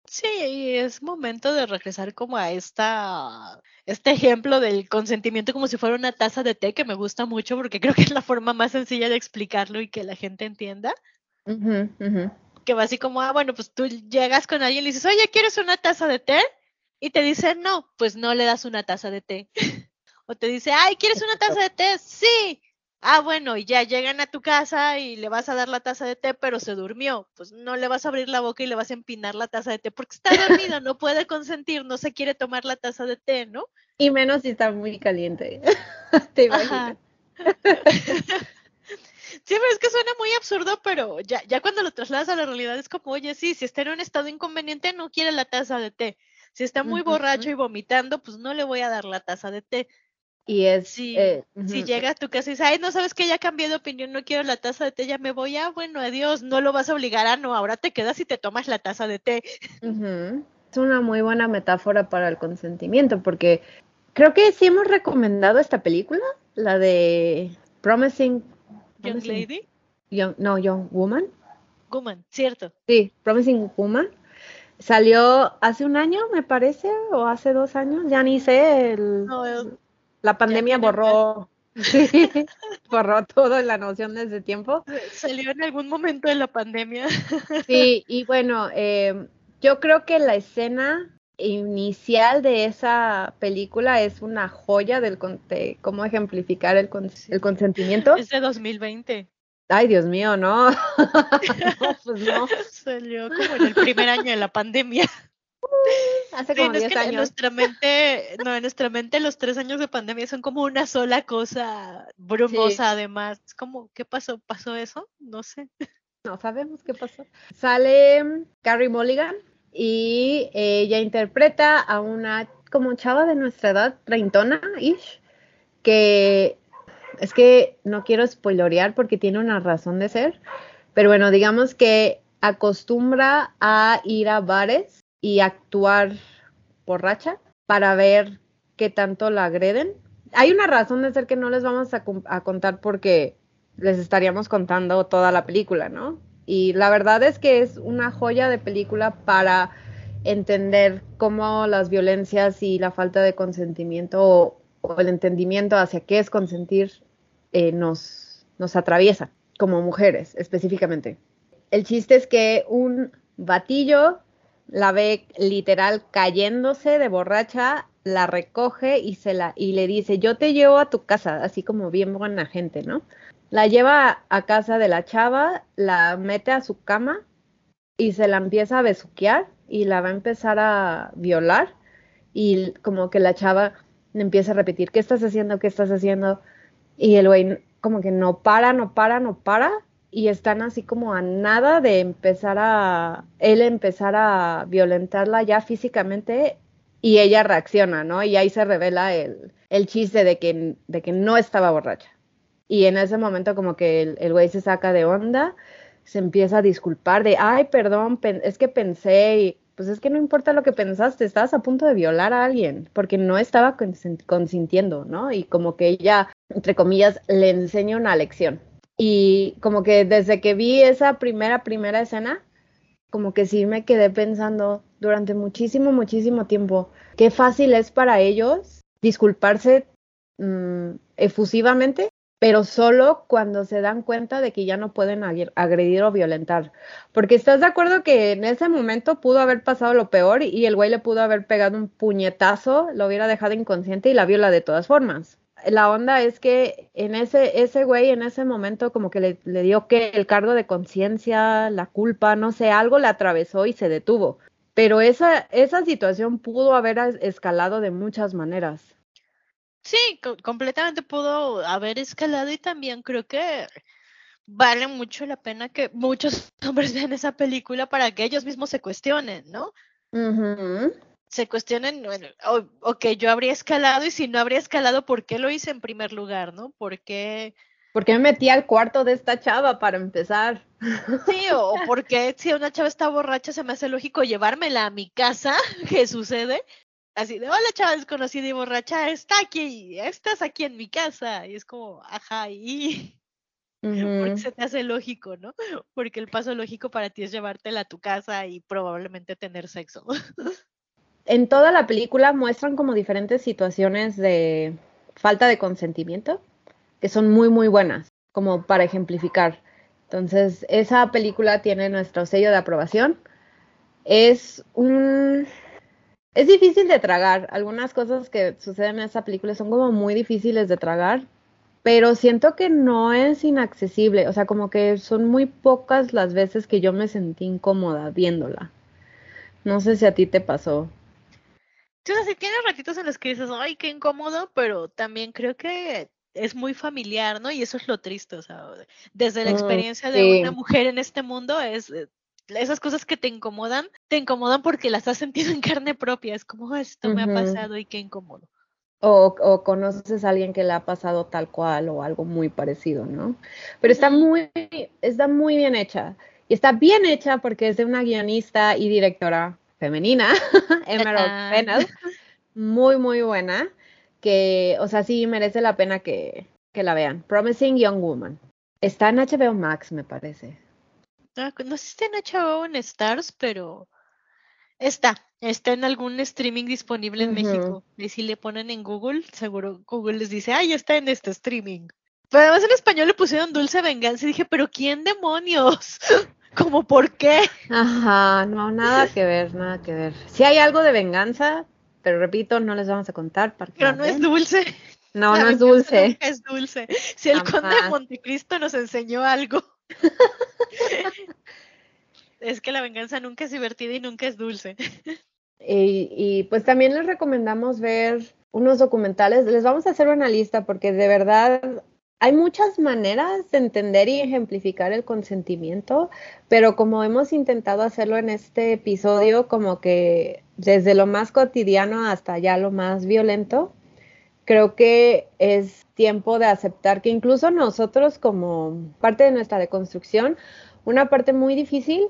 S1: Sí, es momento de regresar como a esta, este ejemplo del consentimiento como si fuera una taza de té, que me gusta mucho porque creo que es la forma más sencilla de explicarlo y que la gente entienda.
S4: Ujú, ujú.
S1: Que va así como, ah, bueno, pues tú llegas con alguien y le dices, oye, ¿quieres una taza de té? Y te dice, no, pues no le das una taza de té. o te dice, ay, ¿quieres una taza de té? Sí. Ah, bueno, y ya llegan a tu casa y le vas a dar la taza de té, pero se durmió. Pues no le vas a abrir la boca y le vas a empinar la taza de té porque está dormido, no puede consentir, no se quiere tomar la taza de té, ¿no?
S4: Y menos si está muy caliente. Te imaginas.
S1: Sí, pero es que suena muy absurdo, pero ya, ya cuando lo trasladas a la realidad es como, oye, sí, si está en un estado inconveniente, no quiere la taza de té. Si está muy borracho y vomitando, pues no le voy a dar la taza de té.
S4: Y es.
S1: Si,
S4: eh,
S1: si
S4: ujú,
S1: llega a tu casa y dice, ay, no sabes que ya cambié de opinión, no quiero la taza de té, ya me voy, ah, bueno, adiós, no lo vas a obligar a no, ahora te quedas y te tomas la taza de té.
S4: Es una muy buena metáfora para el consentimiento, porque creo que sí hemos recomendado esta película, la de Promising.
S1: Young Lady,
S4: Young- no, Young Woman.
S1: Woman, cierto.
S4: Sí, Promising Woman. Salió hace un año, me parece, o hace dos años, ya ni sé. el-
S1: No, eh,
S4: la pandemia borró, sí, borró toda la noción de ese tiempo.
S1: salió en algún momento de la pandemia.
S4: Sí, y bueno, eh, yo creo que la escena inicial de esa película es una joya del de cómo ejemplificar el, con- el consentimiento.
S1: Es de 2020.
S4: Ay, Dios mío, no. No, pues no.
S1: Salió como en el primer año de la pandemia.
S4: Hace
S1: Sí,
S4: como
S1: es
S4: 10
S1: que en
S4: años.
S1: nuestra mente, no, en nuestra mente los tres años de pandemia son como una sola cosa brumosa además. Es como, ¿qué pasó? ¿Pasó eso? No sé.
S4: No sabemos qué pasó. Sale Carrie Mulligan y ella interpreta a una como chava de nuestra edad, treintona ish, que es que no quiero spoilorear porque tiene una razón de ser, pero bueno, digamos que acostumbra a ir a bares y actuar borracha para ver qué tanto la agreden. Hay una razón de ser que no les vamos a, contar porque les estaríamos contando toda la película, ¿no? Y la verdad es que es una joya de película para entender cómo las violencias y la falta de consentimiento o, o el entendimiento hacia qué es consentir eh, nos, nos atraviesa como mujeres específicamente. El chiste es que un batillo la ve literal cayéndose de borracha, la recoge y se la y le dice, "Yo te llevo a tu casa", así como bien buena gente, ¿no? La lleva a casa de la chava, la mete a su cama y se la empieza a besuquear y la va a empezar a violar y como que la chava empieza a repetir, ¿qué estás haciendo? ¿Qué estás haciendo? Y el güey como que no para, no para, no para y están así como a nada de empezar a, él empezar a violentarla ya físicamente y ella reacciona, ¿no? Y ahí se revela el, el chiste de que, de que no estaba borracha. Y en ese momento como que el, güey se saca de onda, se empieza a disculpar de, ay, perdón, es que pensé, pues es que no importa lo que pensaste, estabas a punto de violar a alguien, porque no estaba consintiendo, ¿no? Y como que ella, entre comillas, le enseña una lección. Y como que desde que vi esa primera, primera escena, como que sí me quedé pensando durante muchísimo, muchísimo tiempo, qué fácil es para ellos disculparse mm, efusivamente, pero solo cuando se dan cuenta de que ya no pueden agre- agredir o violentar. Porque estás de acuerdo que en ese momento pudo haber pasado lo peor y el güey le pudo haber pegado un puñetazo, lo hubiera dejado inconsciente y la viola de todas formas. La onda es que en ese, ese güey en ese momento como que le, le dio que el cargo de conciencia, la culpa, no sé, algo le atravesó y se detuvo. Pero esa, esa situación pudo haber es- escalado de muchas maneras.
S1: Sí, co- completamente pudo haber escalado y también creo que vale mucho la pena que muchos hombres vean esa película para que ellos mismos se cuestionen, ¿no? Se cuestionen, bueno, ok, yo habría escalado y si no habría escalado, ¿por qué lo hice en primer lugar, no? ¿Por qué?
S4: ¿Por qué me metí al cuarto de esta chava para empezar?
S1: Sí, o porque si una chava está borracha se me hace lógico llevármela a mi casa, ¿qué sucede? Así de, hola chava desconocida y borracha, está aquí, estás aquí en mi casa. Y es como, ajá, y porque se te hace lógico, ¿no? Porque el paso lógico para ti es llevártela a tu casa y probablemente tener sexo.
S4: En toda la película muestran como diferentes situaciones de falta de consentimiento que son muy, muy buenas, como para ejemplificar. Entonces, esa película tiene nuestro sello de aprobación. Es un... Es difícil de tragar. Algunas cosas que suceden en esa película son como muy difíciles de tragar, pero siento que no es inaccesible. O sea, como que son muy pocas las veces que yo me sentí incómoda viéndola. No sé si a ti te pasó.
S1: Sí, o sea, sí tiene ratitos en los que dices, ay, qué incómodo, pero también creo que es muy familiar, ¿no? Y eso es lo triste, o sea, desde la
S4: Mm,
S1: experiencia de una mujer en este mundo, es eh, esas cosas que te incomodan, te incomodan porque las has sentido en carne propia, es como, "Ah, esto me ha pasado y qué incómodo.
S4: O, o conoces a alguien que le ha pasado tal cual o algo muy parecido, ¿no? Pero está muy, está muy bien hecha. Y está bien hecha porque es de una guionista y directora femenina, Emerald
S1: Ah.
S4: Fennell, muy, muy buena, que, o sea, sí merece la pena que, que la vean. Promising Young Woman. Está en HBO Max, me parece.
S1: Ah, No sé si está en HBO en Stars, pero está, está en algún streaming disponible en. México. Y si le ponen en Google, seguro Google les dice, ay, está en este streaming. Pero además en español le pusieron Dulce Venganza y dije, pero ¿quién demonios? ¿Cómo por qué?
S4: Ajá, no, nada que ver, nada que ver. Sí hay algo de venganza, pero repito, no les vamos a contar para
S1: Pero no es dulce.
S4: No,
S1: La
S4: no es dulce.
S1: nunca es dulce. Si el conde de. Montecristo nos enseñó algo. es que la venganza nunca es divertida y nunca es dulce.
S4: Y, y, pues también les recomendamos ver unos documentales. Les vamos a hacer una lista porque de verdad hay muchas maneras de entender y ejemplificar el consentimiento, pero como hemos intentado hacerlo en este episodio, como que desde lo más cotidiano hasta ya lo más violento, creo que es tiempo de aceptar que incluso nosotros como parte de nuestra deconstrucción, una parte muy difícil,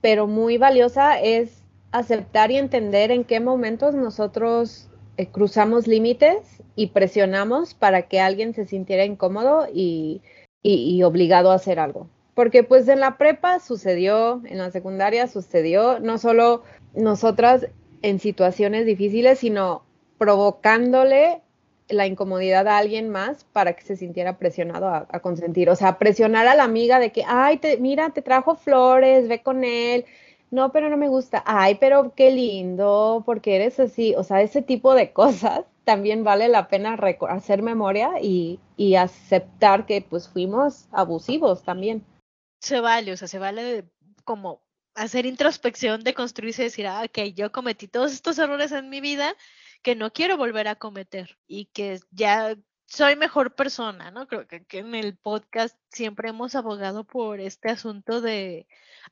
S4: pero muy valiosa es aceptar y entender en qué momentos nosotros eh, cruzamos límites y presionamos para que alguien se sintiera incómodo y, y, obligado a hacer algo. Porque pues en la prepa sucedió, en la secundaria sucedió, no solo nosotras en situaciones difíciles, sino provocándole la incomodidad a alguien más para que se sintiera presionado a, a consentir. O sea, presionar a la amiga de que, ay, te, mira, te trajo flores, ve con él. No, pero no me gusta. Ay, pero qué lindo, porque eres así. O sea, ese tipo de cosas también vale la pena hacer memoria y, y, aceptar que pues fuimos abusivos también.
S1: Se vale, o sea, se vale como hacer introspección, de construirse y decir, ah, ok, yo cometí todos estos errores en mi vida que no quiero volver a cometer y que ya soy mejor persona, ¿no? Creo que, que, en el podcast siempre hemos abogado por este asunto de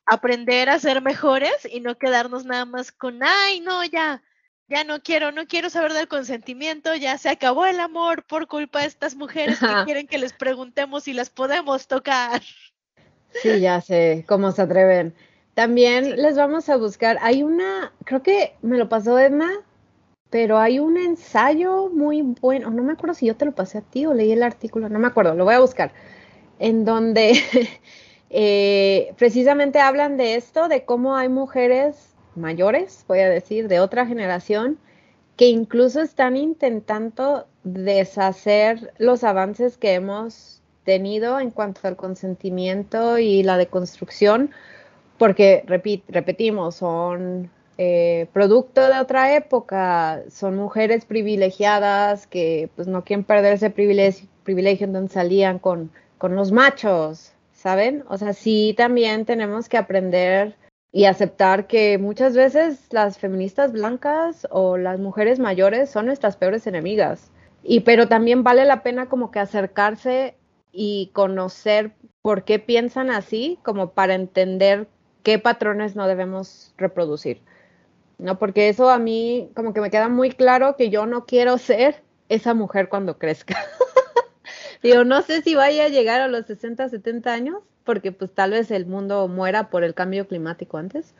S1: aprender a ser mejores y no quedarnos nada más con, ay, no, ya, ya no quiero, no quiero saber del consentimiento, ya se acabó el amor por culpa de estas mujeres que quieren que les preguntemos si las podemos tocar.
S4: Sí, ya sé cómo se atreven. También sí. les vamos a buscar, hay una, creo que me lo pasó Edna, pero hay un ensayo muy bueno, no me acuerdo si yo te lo pasé a ti o leí el artículo, no me acuerdo, lo voy a buscar, en donde eh, precisamente hablan de esto, de cómo hay mujeres mayores, voy a decir, de otra generación, que incluso están intentando deshacer los avances que hemos tenido en cuanto al consentimiento y la deconstrucción, porque, repetimos, son eh, producto de otra época, son mujeres privilegiadas que pues no quieren perder ese privilegio, privilegio donde salían con, con los machos, ¿saben? O sea, sí también tenemos que aprender y aceptar que muchas veces las feministas blancas o las mujeres mayores son nuestras peores enemigas. Y pero también vale la pena como que acercarse y conocer por qué piensan así, como para entender qué patrones no debemos reproducir. ¿No? Porque eso a mí como que me queda muy claro que yo no quiero ser esa mujer cuando crezca. Digo, no sé si vaya a llegar a los 60, 70 años, porque pues tal vez el mundo muera por el cambio climático antes.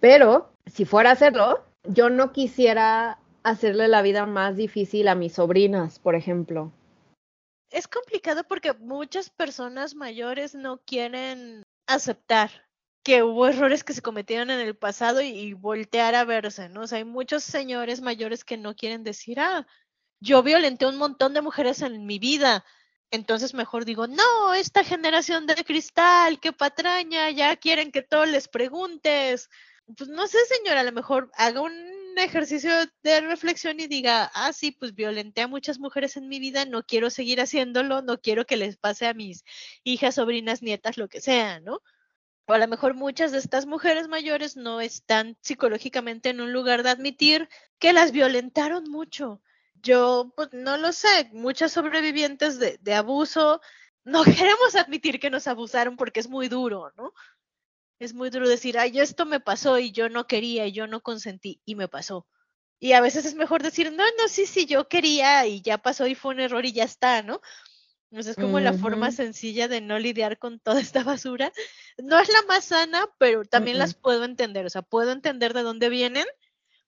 S4: Pero si fuera a hacerlo, yo no quisiera hacerle la vida más difícil a mis sobrinas, por ejemplo.
S1: Es complicado porque muchas personas mayores no quieren aceptar que hubo errores que se cometieron en el pasado y, voltear a verse, ¿no? O sea, hay muchos señores mayores que no quieren decir, ah, yo violenté un montón de mujeres en mi vida, entonces mejor digo, no, esta generación de cristal, qué patraña, ya quieren que todos les preguntes. Pues no sé, señora, a lo mejor haga un ejercicio de reflexión y diga, ah, sí, pues violenté a muchas mujeres en mi vida, no quiero seguir haciéndolo, no quiero que les pase a mis hijas, sobrinas, nietas, lo que sea, ¿no? O a lo mejor muchas de estas mujeres mayores no están psicológicamente en un lugar de admitir que las violentaron mucho. Yo, pues no lo sé, muchas sobrevivientes de, de abuso no queremos admitir que nos abusaron porque es muy duro, ¿no? Es muy duro decir, ay, esto me pasó y yo no quería y yo no consentí y me pasó. Y a veces es mejor decir, no, no, sí, sí, yo quería y ya pasó y fue un error y ya está, ¿no? Entonces es como la forma sencilla de no lidiar con toda esta basura. No es la más sana, pero también las puedo entender. O sea, puedo entender de dónde vienen,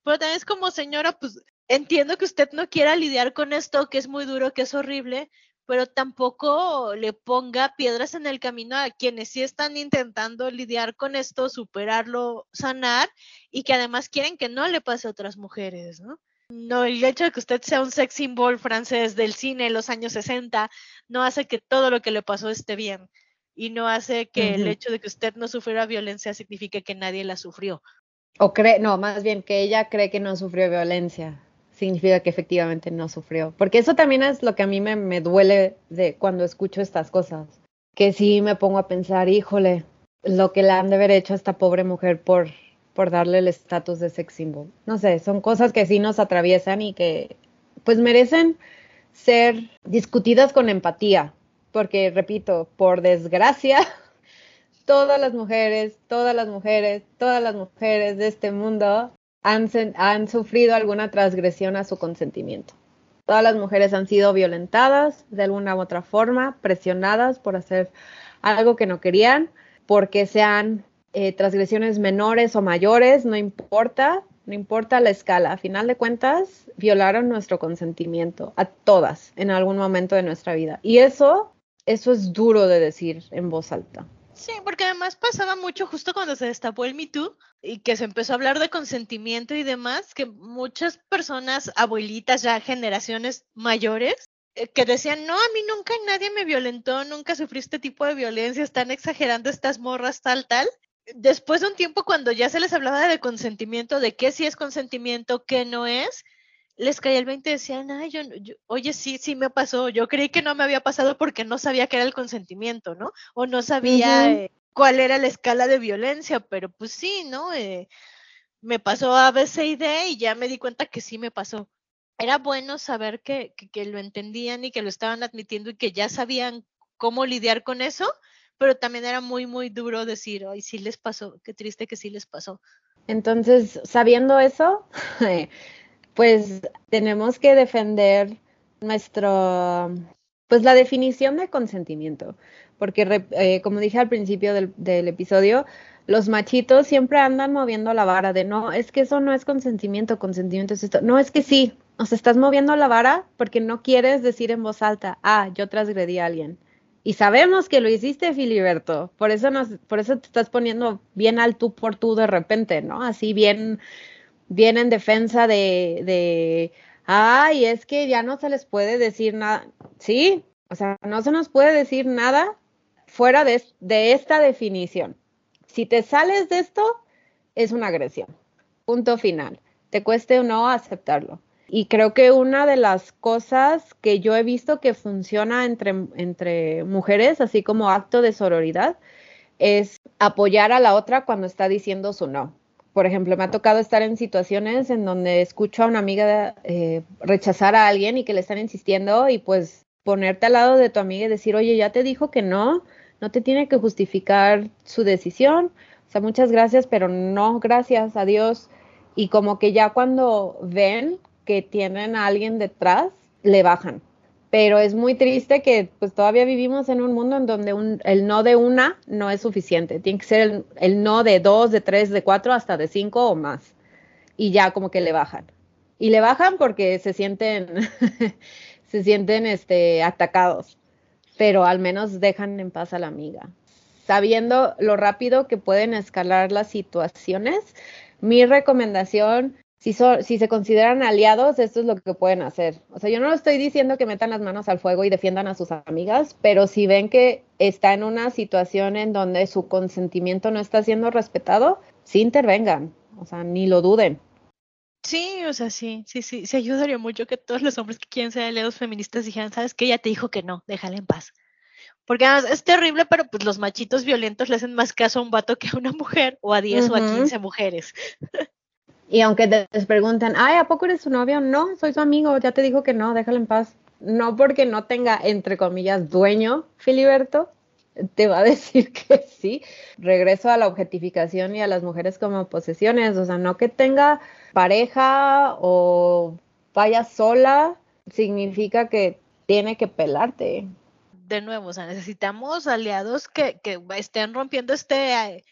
S1: pero también es como, señora, pues entiendo que usted no quiera lidiar con esto, que es muy duro, que es horrible, pero tampoco le ponga piedras en el camino a quienes sí están intentando lidiar con esto, superarlo, sanar y que además quieren que no le pase a otras mujeres, ¿no? No, el hecho de que usted sea un sex symbol francés del cine de los años 60 no hace que todo lo que le pasó esté bien y no hace que el hecho de que usted no sufriera violencia signifique que nadie la sufrió.
S4: O cree, no, más bien que ella cree que no sufrió violencia. Significa que efectivamente no sufrió. Porque eso también es lo que a mí me, me duele de cuando escucho estas cosas. Que sí me pongo a pensar, híjole, lo que le han de haber hecho a esta pobre mujer por, por darle el estatus de sex symbol. No sé, son cosas que sí nos atraviesan y que pues merecen ser discutidas con empatía. Porque, repito, por desgracia, todas las mujeres, todas las mujeres, todas las mujeres de este mundo han, han sufrido alguna transgresión a su consentimiento. Todas las mujeres han sido violentadas de alguna u otra forma, presionadas por hacer algo que no querían, porque sean eh, transgresiones menores o mayores, no importa, no importa la escala. A final de cuentas, violaron nuestro consentimiento a todas en algún momento de nuestra vida. Y eso, eso es duro de decir en voz alta.
S1: Sí, porque además pasaba mucho justo cuando se destapó el Me Too y que se empezó a hablar de consentimiento y demás, que muchas personas, abuelitas ya, generaciones mayores, eh, que decían, no, a mí nunca nadie me violentó, nunca sufrí este tipo de violencia, están exagerando estas morras, tal, tal. Después de un tiempo, cuando ya se les hablaba de consentimiento, de qué sí es consentimiento, qué no es, les caía el 20 y decían, ay, yo, yo- oye, sí, sí me pasó, yo creí que no me había pasado porque no sabía qué era el consentimiento, ¿no? O no sabía eh, cuál era la escala de violencia, pero pues sí, ¿no? Eh, me pasó A, B, C y D y ya me di cuenta que sí me pasó. Era bueno saber que, que, que lo entendían y que lo estaban admitiendo y que ya sabían cómo lidiar con eso, pero también era muy, muy duro decir, ay, sí les pasó, qué triste que sí les pasó.
S4: Entonces, sabiendo eso, pues tenemos que defender nuestro, pues la definición de consentimiento, porque eh, como dije al principio del, del episodio, los machitos siempre andan moviendo la vara de no, es que eso no es consentimiento, consentimiento es esto, no, es que sí, o sea, estás moviendo la vara porque no quieres decir en voz alta, ah, yo transgredí a alguien. Y sabemos que lo hiciste, Filiberto, por eso nos, por eso te estás poniendo bien al tú por tú de repente, ¿no? Así bien, bien en defensa de, de, ay, es que ya no se les puede decir nada, sí, o sea, no se nos puede decir nada fuera de, es- de esta definición. Si te sales de esto, es una agresión. Punto final. Te cueste o no aceptarlo. Y creo que una de las cosas que yo he visto que funciona entre, entre mujeres, así como acto de sororidad, es apoyar a la otra cuando está diciendo su no. Por ejemplo, me ha tocado estar en situaciones en donde escucho a una amiga eh, rechazar a alguien y que le están insistiendo y pues ponerte al lado de tu amiga y decir, oye, ya te dijo que no, no te tiene que justificar su decisión. O sea, muchas gracias, pero no, gracias, adiós. Y como que ya cuando ven que tienen a alguien detrás, le bajan. pero es muy triste que pues todavía vivimos en un mundo en donde el no de una no es suficiente, tiene que ser el, el, no de dos, de tres, de cuatro, hasta de cinco o más, y ya como que le bajan. Y le bajan porque se sienten, se sienten este, atacados, pero al menos dejan en paz a la amiga. Sabiendo lo rápido que pueden escalar las situaciones, mi recomendación si, so, si se consideran aliados, esto es lo que pueden hacer. O sea, yo no estoy diciendo que metan las manos al fuego y defiendan a sus amigas, pero si ven que está en una situación en donde su consentimiento no está siendo respetado, sí intervengan. O sea, ni lo duden.
S1: Sí, o sea, sí, sí, sí, se ayudaría mucho que todos los hombres que quieren ser aliados feministas dijeran, sabes que ella te dijo que no, déjala en paz. Porque es terrible, pero pues los machitos violentos le hacen más caso a un vato que a una mujer, o a 10 uh -huh. o a 15 mujeres.
S4: Y aunque te les preguntan, ay, ¿a poco eres su novio? No, soy su amigo, ya te dijo que no, déjalo en paz. No porque no tenga, entre comillas, dueño, Filiberto, te va a decir que sí. Regreso a la objetificación y a las mujeres como posesiones, o sea, no que tenga pareja o vaya sola, significa que tiene que pelarte.
S1: De nuevo, o sea, necesitamos aliados que, que estén rompiendo este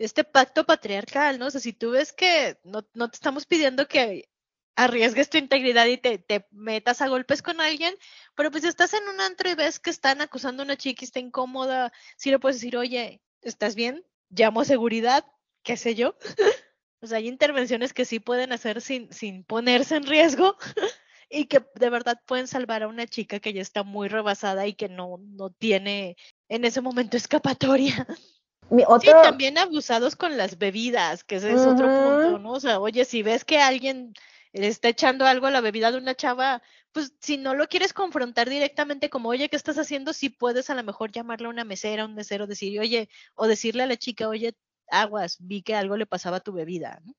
S1: este pacto patriarcal, ¿no? O si tú ves que no, no te estamos pidiendo que arriesgues tu integridad y te, te, metas a golpes con alguien, pero pues estás en un antro y ves que están acusando a una chica y está incómoda, si le puedes decir, oye, ¿estás bien? Llamo a seguridad, qué sé yo. o sea, hay intervenciones que sí pueden hacer sin, sin ponerse en riesgo y que de verdad pueden salvar a una chica que ya está muy rebasada y que no, no tiene en ese momento escapatoria.
S4: Mi otro...
S1: Sí, también abusados con las bebidas, que ese es uh -huh. otro punto, ¿no? O sea, oye, si ves que alguien está echando algo a la bebida de una chava, pues si no lo quieres confrontar directamente como, oye, ¿qué estás haciendo? Si puedes a lo mejor llamarle a una mesera, a un mesero, decir, oye, o decirle a la chica, oye, aguas, vi que algo le pasaba a tu bebida, ¿no?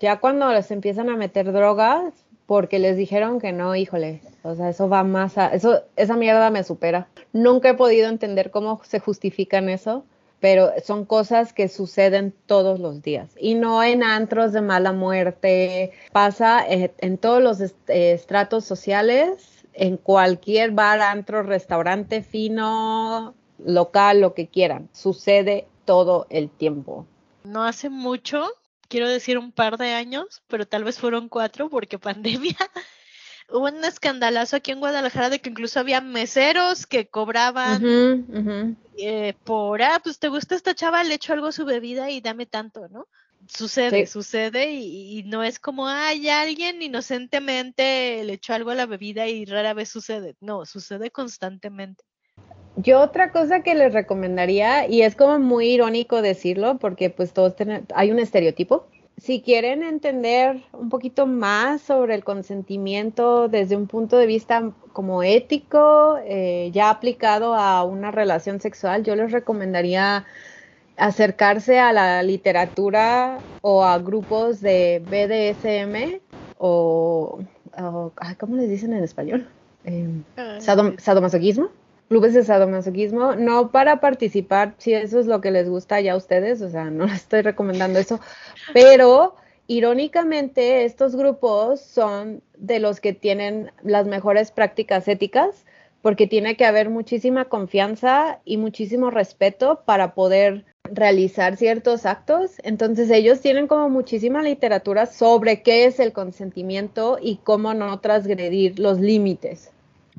S4: Ya cuando les empiezan a meter drogas, porque les dijeron que no, híjole, o sea, eso va más a, eso, esa mierda me supera. Nunca he podido entender cómo se justifican eso pero son cosas que suceden todos los días y no en antros de mala muerte, pasa en, en todos los estratos sociales, en cualquier bar, antro, restaurante fino, local, lo que quieran, sucede todo el tiempo.
S1: No hace mucho, quiero decir un par de años, pero tal vez fueron cuatro porque pandemia. Hubo un escandalazo aquí en Guadalajara de que incluso había meseros que cobraban
S4: uh -huh, uh -huh.
S1: Eh, por, ah, pues te gusta esta chava, le echo algo a su bebida y dame tanto, ¿no? Sucede, sí. sucede y, y, no es como, ay, alguien inocentemente le echó algo a la bebida y rara vez sucede. No, sucede constantemente.
S4: Yo otra cosa que les recomendaría, y es como muy irónico decirlo, porque pues todos tenemos, hay un estereotipo. Si quieren entender un poquito más sobre el consentimiento desde un punto de vista como ético, eh, ya aplicado a una relación sexual, yo les recomendaría acercarse a la literatura o a grupos de BDSM o, o ¿cómo les dicen en español? Eh, sadom sadomasoquismo clubes de sadomasoquismo, no para participar, si eso es lo que les gusta ya a ustedes, o sea, no les estoy recomendando eso, pero irónicamente estos grupos son de los que tienen las mejores prácticas éticas, porque tiene que haber muchísima confianza y muchísimo respeto para poder realizar ciertos actos. Entonces ellos tienen como muchísima literatura sobre qué es el consentimiento y cómo no transgredir los límites.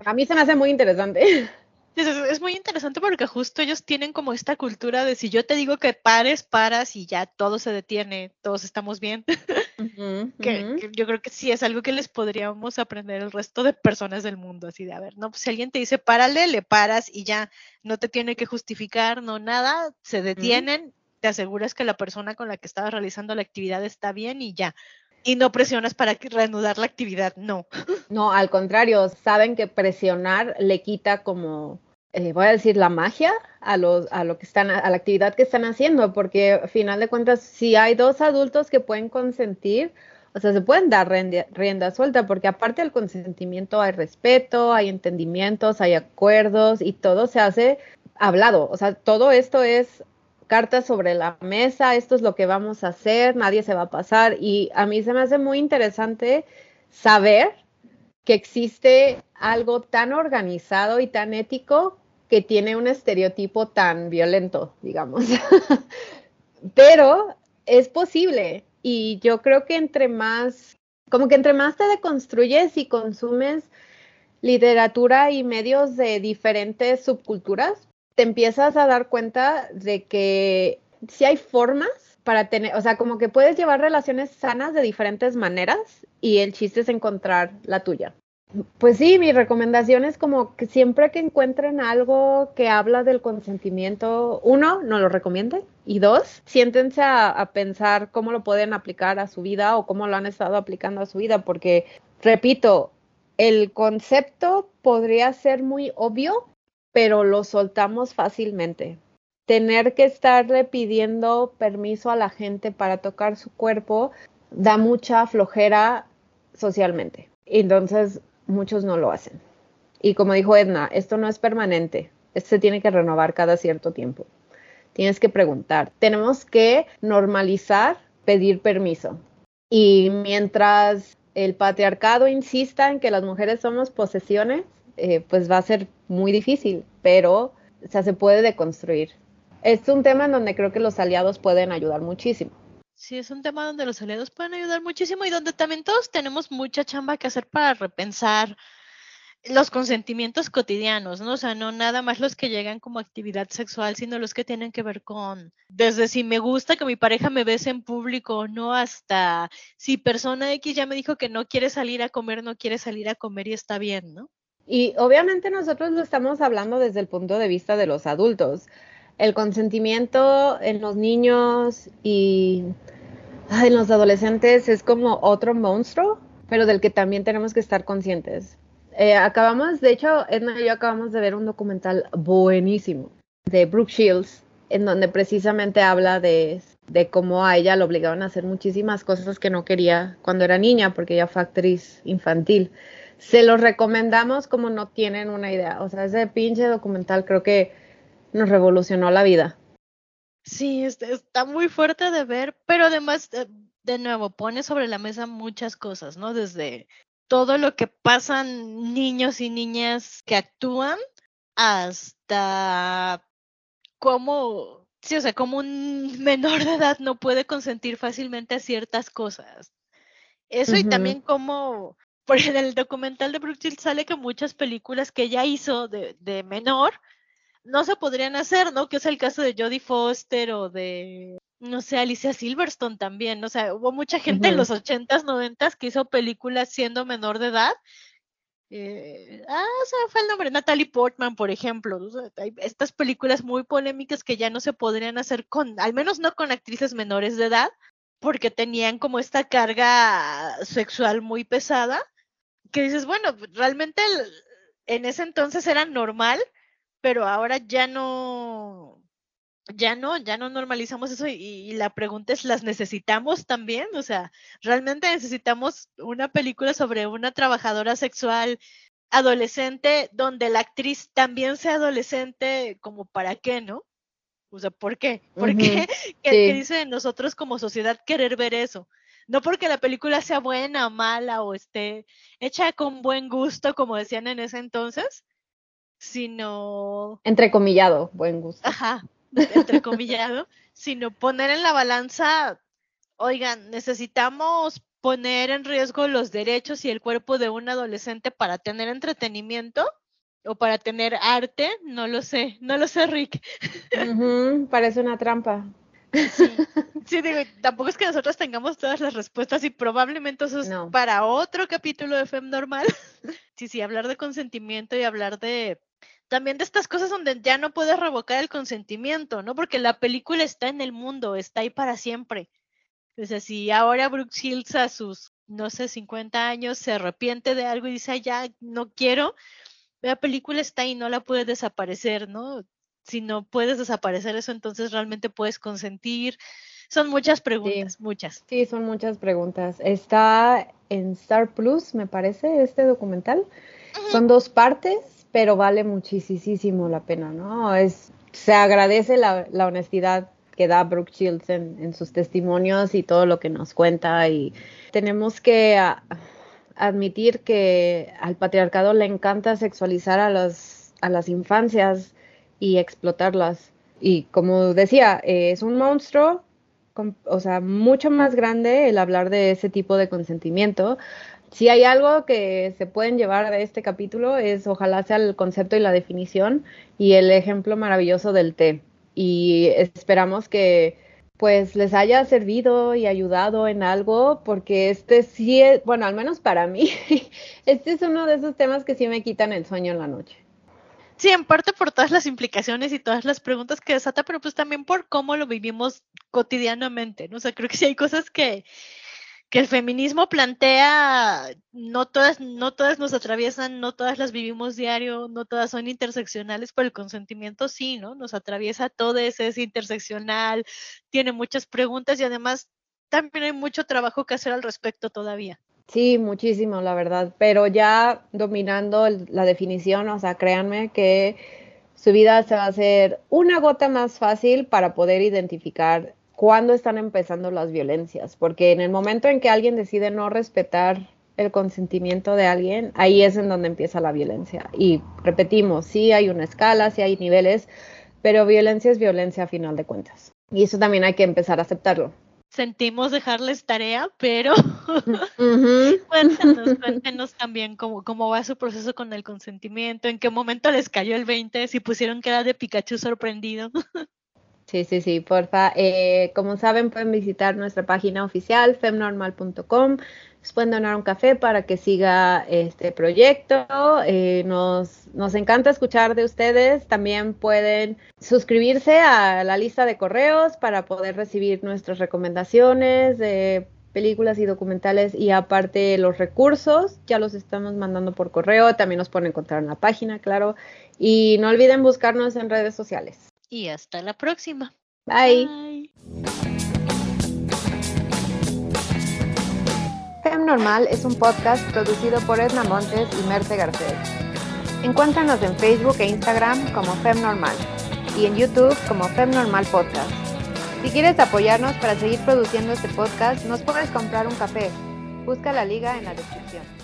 S4: A mí se me hace muy interesante.
S1: Es, es, muy interesante porque justo ellos tienen como esta cultura de si yo te digo que pares, paras y ya todo se detiene, todos estamos bien. Uh -huh, que, uh -huh. que, yo creo que sí es algo que les podríamos aprender el resto de personas del mundo, así de, a ver, no, pues si alguien te dice párale, le paras y ya no te tiene que justificar, no nada, se detienen, uh -huh. te aseguras que la persona con la que estabas realizando la actividad está bien y ya. Y no presionas para reanudar la actividad, no.
S4: No, al contrario, saben que presionar le quita como eh, voy a decir, la magia a, los, a lo que están, a la actividad que están haciendo, porque al final de cuentas, si hay dos adultos que pueden consentir, o sea, se pueden dar rienda, rienda, suelta, porque aparte del consentimiento hay respeto, hay entendimientos, hay acuerdos y todo se hace hablado. O sea, todo esto es cartas sobre la mesa, esto es lo que vamos a hacer, nadie se va a pasar. Y a mí se me hace muy interesante saber que existe algo tan organizado y tan ético que tiene un estereotipo tan violento, digamos. Pero es posible y yo creo que entre más, como que entre más te deconstruyes y consumes literatura y medios de diferentes subculturas, te empiezas a dar cuenta de que si hay formas para tener, o sea, como que puedes llevar relaciones sanas de diferentes maneras y el chiste es encontrar la tuya. Pues sí, mi recomendación es como que siempre que encuentren algo que habla del consentimiento, uno, no lo recomiende y dos, siéntense a, a, pensar cómo lo pueden aplicar a su vida o cómo lo han estado aplicando a su vida, porque, repito, el concepto podría ser muy obvio, pero lo soltamos fácilmente. Tener que estarle pidiendo permiso a la gente para tocar su cuerpo da mucha flojera socialmente. Entonces, muchos no lo hacen. Y como dijo Edna, esto no es permanente, esto se tiene que renovar cada cierto tiempo. Tienes que preguntar. Tenemos que normalizar pedir permiso. Y mientras el patriarcado insista en que las mujeres somos posesiones, eh, pues va a ser muy difícil, pero o se puede deconstruir. Es un tema en donde creo que los aliados pueden ayudar muchísimo.
S1: Sí, es un tema donde los aliados pueden ayudar muchísimo y donde también todos tenemos mucha chamba que hacer para repensar los consentimientos cotidianos, ¿no? O sea, no nada más los que llegan como actividad sexual, sino los que tienen que ver con, desde si me gusta que mi pareja me bese en público o no, hasta si persona X ya me dijo que no quiere salir a comer, no quiere salir a comer y está bien, ¿no?
S4: Y obviamente nosotros lo estamos hablando desde el punto de vista de los adultos. El consentimiento en los niños y en los adolescentes es como otro monstruo, pero del que también tenemos que estar conscientes. Eh, acabamos, de hecho, Edna y yo acabamos de ver un documental buenísimo de Brooke Shields, en donde precisamente habla de, de cómo a ella le obligaban a hacer muchísimas cosas que no quería cuando era niña, porque ella fue actriz infantil. Se los recomendamos como no tienen una idea. O sea, ese pinche documental creo que nos revolucionó la vida.
S1: Sí, está muy fuerte de ver, pero además, de, de nuevo, pone sobre la mesa muchas cosas, ¿no? Desde todo lo que pasan niños y niñas que actúan hasta cómo, sí, o sea, como un menor de edad no puede consentir fácilmente a ciertas cosas. Eso uh -huh. y también como, por en el documental de Brooke sale que muchas películas que ella hizo de, de menor no se podrían hacer, ¿no? Que es el caso de Jodie Foster o de no sé, Alicia Silverstone también, o sea, hubo mucha gente uh -huh. en los ochentas, noventas que hizo películas siendo menor de edad. Eh, ah, o sea, fue el nombre, Natalie Portman, por ejemplo. O sea, hay estas películas muy polémicas que ya no se podrían hacer con, al menos no con actrices menores de edad, porque tenían como esta carga sexual muy pesada, que dices, bueno, realmente el, en ese entonces era normal, pero ahora ya no, ya no, ya no normalizamos eso y, y, la pregunta es, ¿las necesitamos también? O sea, ¿realmente necesitamos una película sobre una trabajadora sexual adolescente donde la actriz también sea adolescente? como para qué, no? O sea, ¿por qué? ¿Por uh -huh. qué? ¿Qué, sí. ¿Qué dice nosotros como sociedad querer ver eso? No porque la película sea buena o mala o esté hecha con buen gusto, como decían en ese entonces, sino...
S4: Entrecomillado, buen gusto.
S1: Ajá, entrecomillado, sino poner en la balanza, oigan, necesitamos poner en riesgo los derechos y el cuerpo de un adolescente para tener entretenimiento o para tener arte, no lo sé, no lo sé, Rick.
S4: Uh -huh, parece una trampa.
S1: Sí, sí, digo, tampoco es que nosotros tengamos todas las respuestas y probablemente eso es no. para otro capítulo de FEM normal. sí, sí, hablar de consentimiento y hablar de también de estas cosas donde ya no puedes revocar el consentimiento, ¿no? Porque la película está en el mundo, está ahí para siempre. O sea, si ahora Brooks Hills a sus, no sé, 50 años se arrepiente de algo y dice, ya no quiero, la película está ahí, no la puedes desaparecer, ¿no? Si no puedes desaparecer eso, entonces realmente puedes consentir. Son muchas preguntas,
S4: sí.
S1: muchas.
S4: Sí, son muchas preguntas. Está en Star Plus, me parece, este documental. Uh -huh. Son dos partes pero vale muchísimo la pena, ¿no? Es, se agradece la, honestidad que da Brooke Shields en, sus testimonios y todo lo que nos cuenta y tenemos que admitir que al patriarcado le encanta sexualizar a, los, a las infancias y explotarlas. Y como decía, eh, es un monstruo, con- o sea, mucho más grande el hablar de ese tipo de consentimiento. Si hay algo que se pueden llevar de este capítulo es ojalá sea el concepto y la definición y el ejemplo maravilloso del té. Y esperamos que pues les haya servido y ayudado en algo, porque este sí es, bueno, al menos para mí, este es uno de esos temas que sí me quitan el sueño en la noche.
S1: Sí, en parte por todas las implicaciones y todas las preguntas que desata, pero pues también por cómo lo vivimos cotidianamente, ¿no? O sea, creo que sí hay cosas que, que el feminismo plantea, no todas, no todas nos atraviesan, no todas las vivimos diario, no todas son interseccionales, pero el consentimiento sí, ¿no? Nos atraviesa todo, ese es interseccional, tiene muchas preguntas y además también hay mucho trabajo que hacer al respecto todavía.
S4: Sí, muchísimo, la verdad, pero ya dominando la definición, o sea, créanme que su vida se va a hacer una gota más fácil para poder identificar cuándo están empezando las violencias, porque en el momento en que alguien decide no respetar el consentimiento de alguien, ahí es en donde empieza la violencia. Y repetimos, sí hay una escala, sí hay niveles, pero violencia es violencia a final de cuentas. Y eso también hay que empezar a aceptarlo.
S1: Sentimos dejarles tarea, pero. Cuéntanos, cuéntenos también cómo, cómo va su proceso con el consentimiento, en qué momento les cayó el 20, si pusieron cara de Pikachu sorprendido.
S4: Sí, sí, sí, porfa. Eh, como saben, pueden visitar nuestra página oficial, femnormal.com. Pueden donar un café para que siga este proyecto. Eh, nos, nos encanta escuchar de ustedes. También pueden suscribirse a la lista de correos para poder recibir nuestras recomendaciones de películas y documentales y aparte los recursos, ya los estamos mandando por correo. También nos pueden encontrar en la página, claro. Y no olviden buscarnos en redes sociales.
S1: Y hasta la próxima.
S4: Bye.
S1: Bye.
S3: Fem Normal es un podcast producido por Edna Montes y Merte Garcés. Encuéntranos en Facebook e Instagram como Fem Normal y en YouTube como Fem Normal Podcast. Si quieres apoyarnos para seguir produciendo este podcast, nos puedes comprar un café. Busca la liga en la descripción.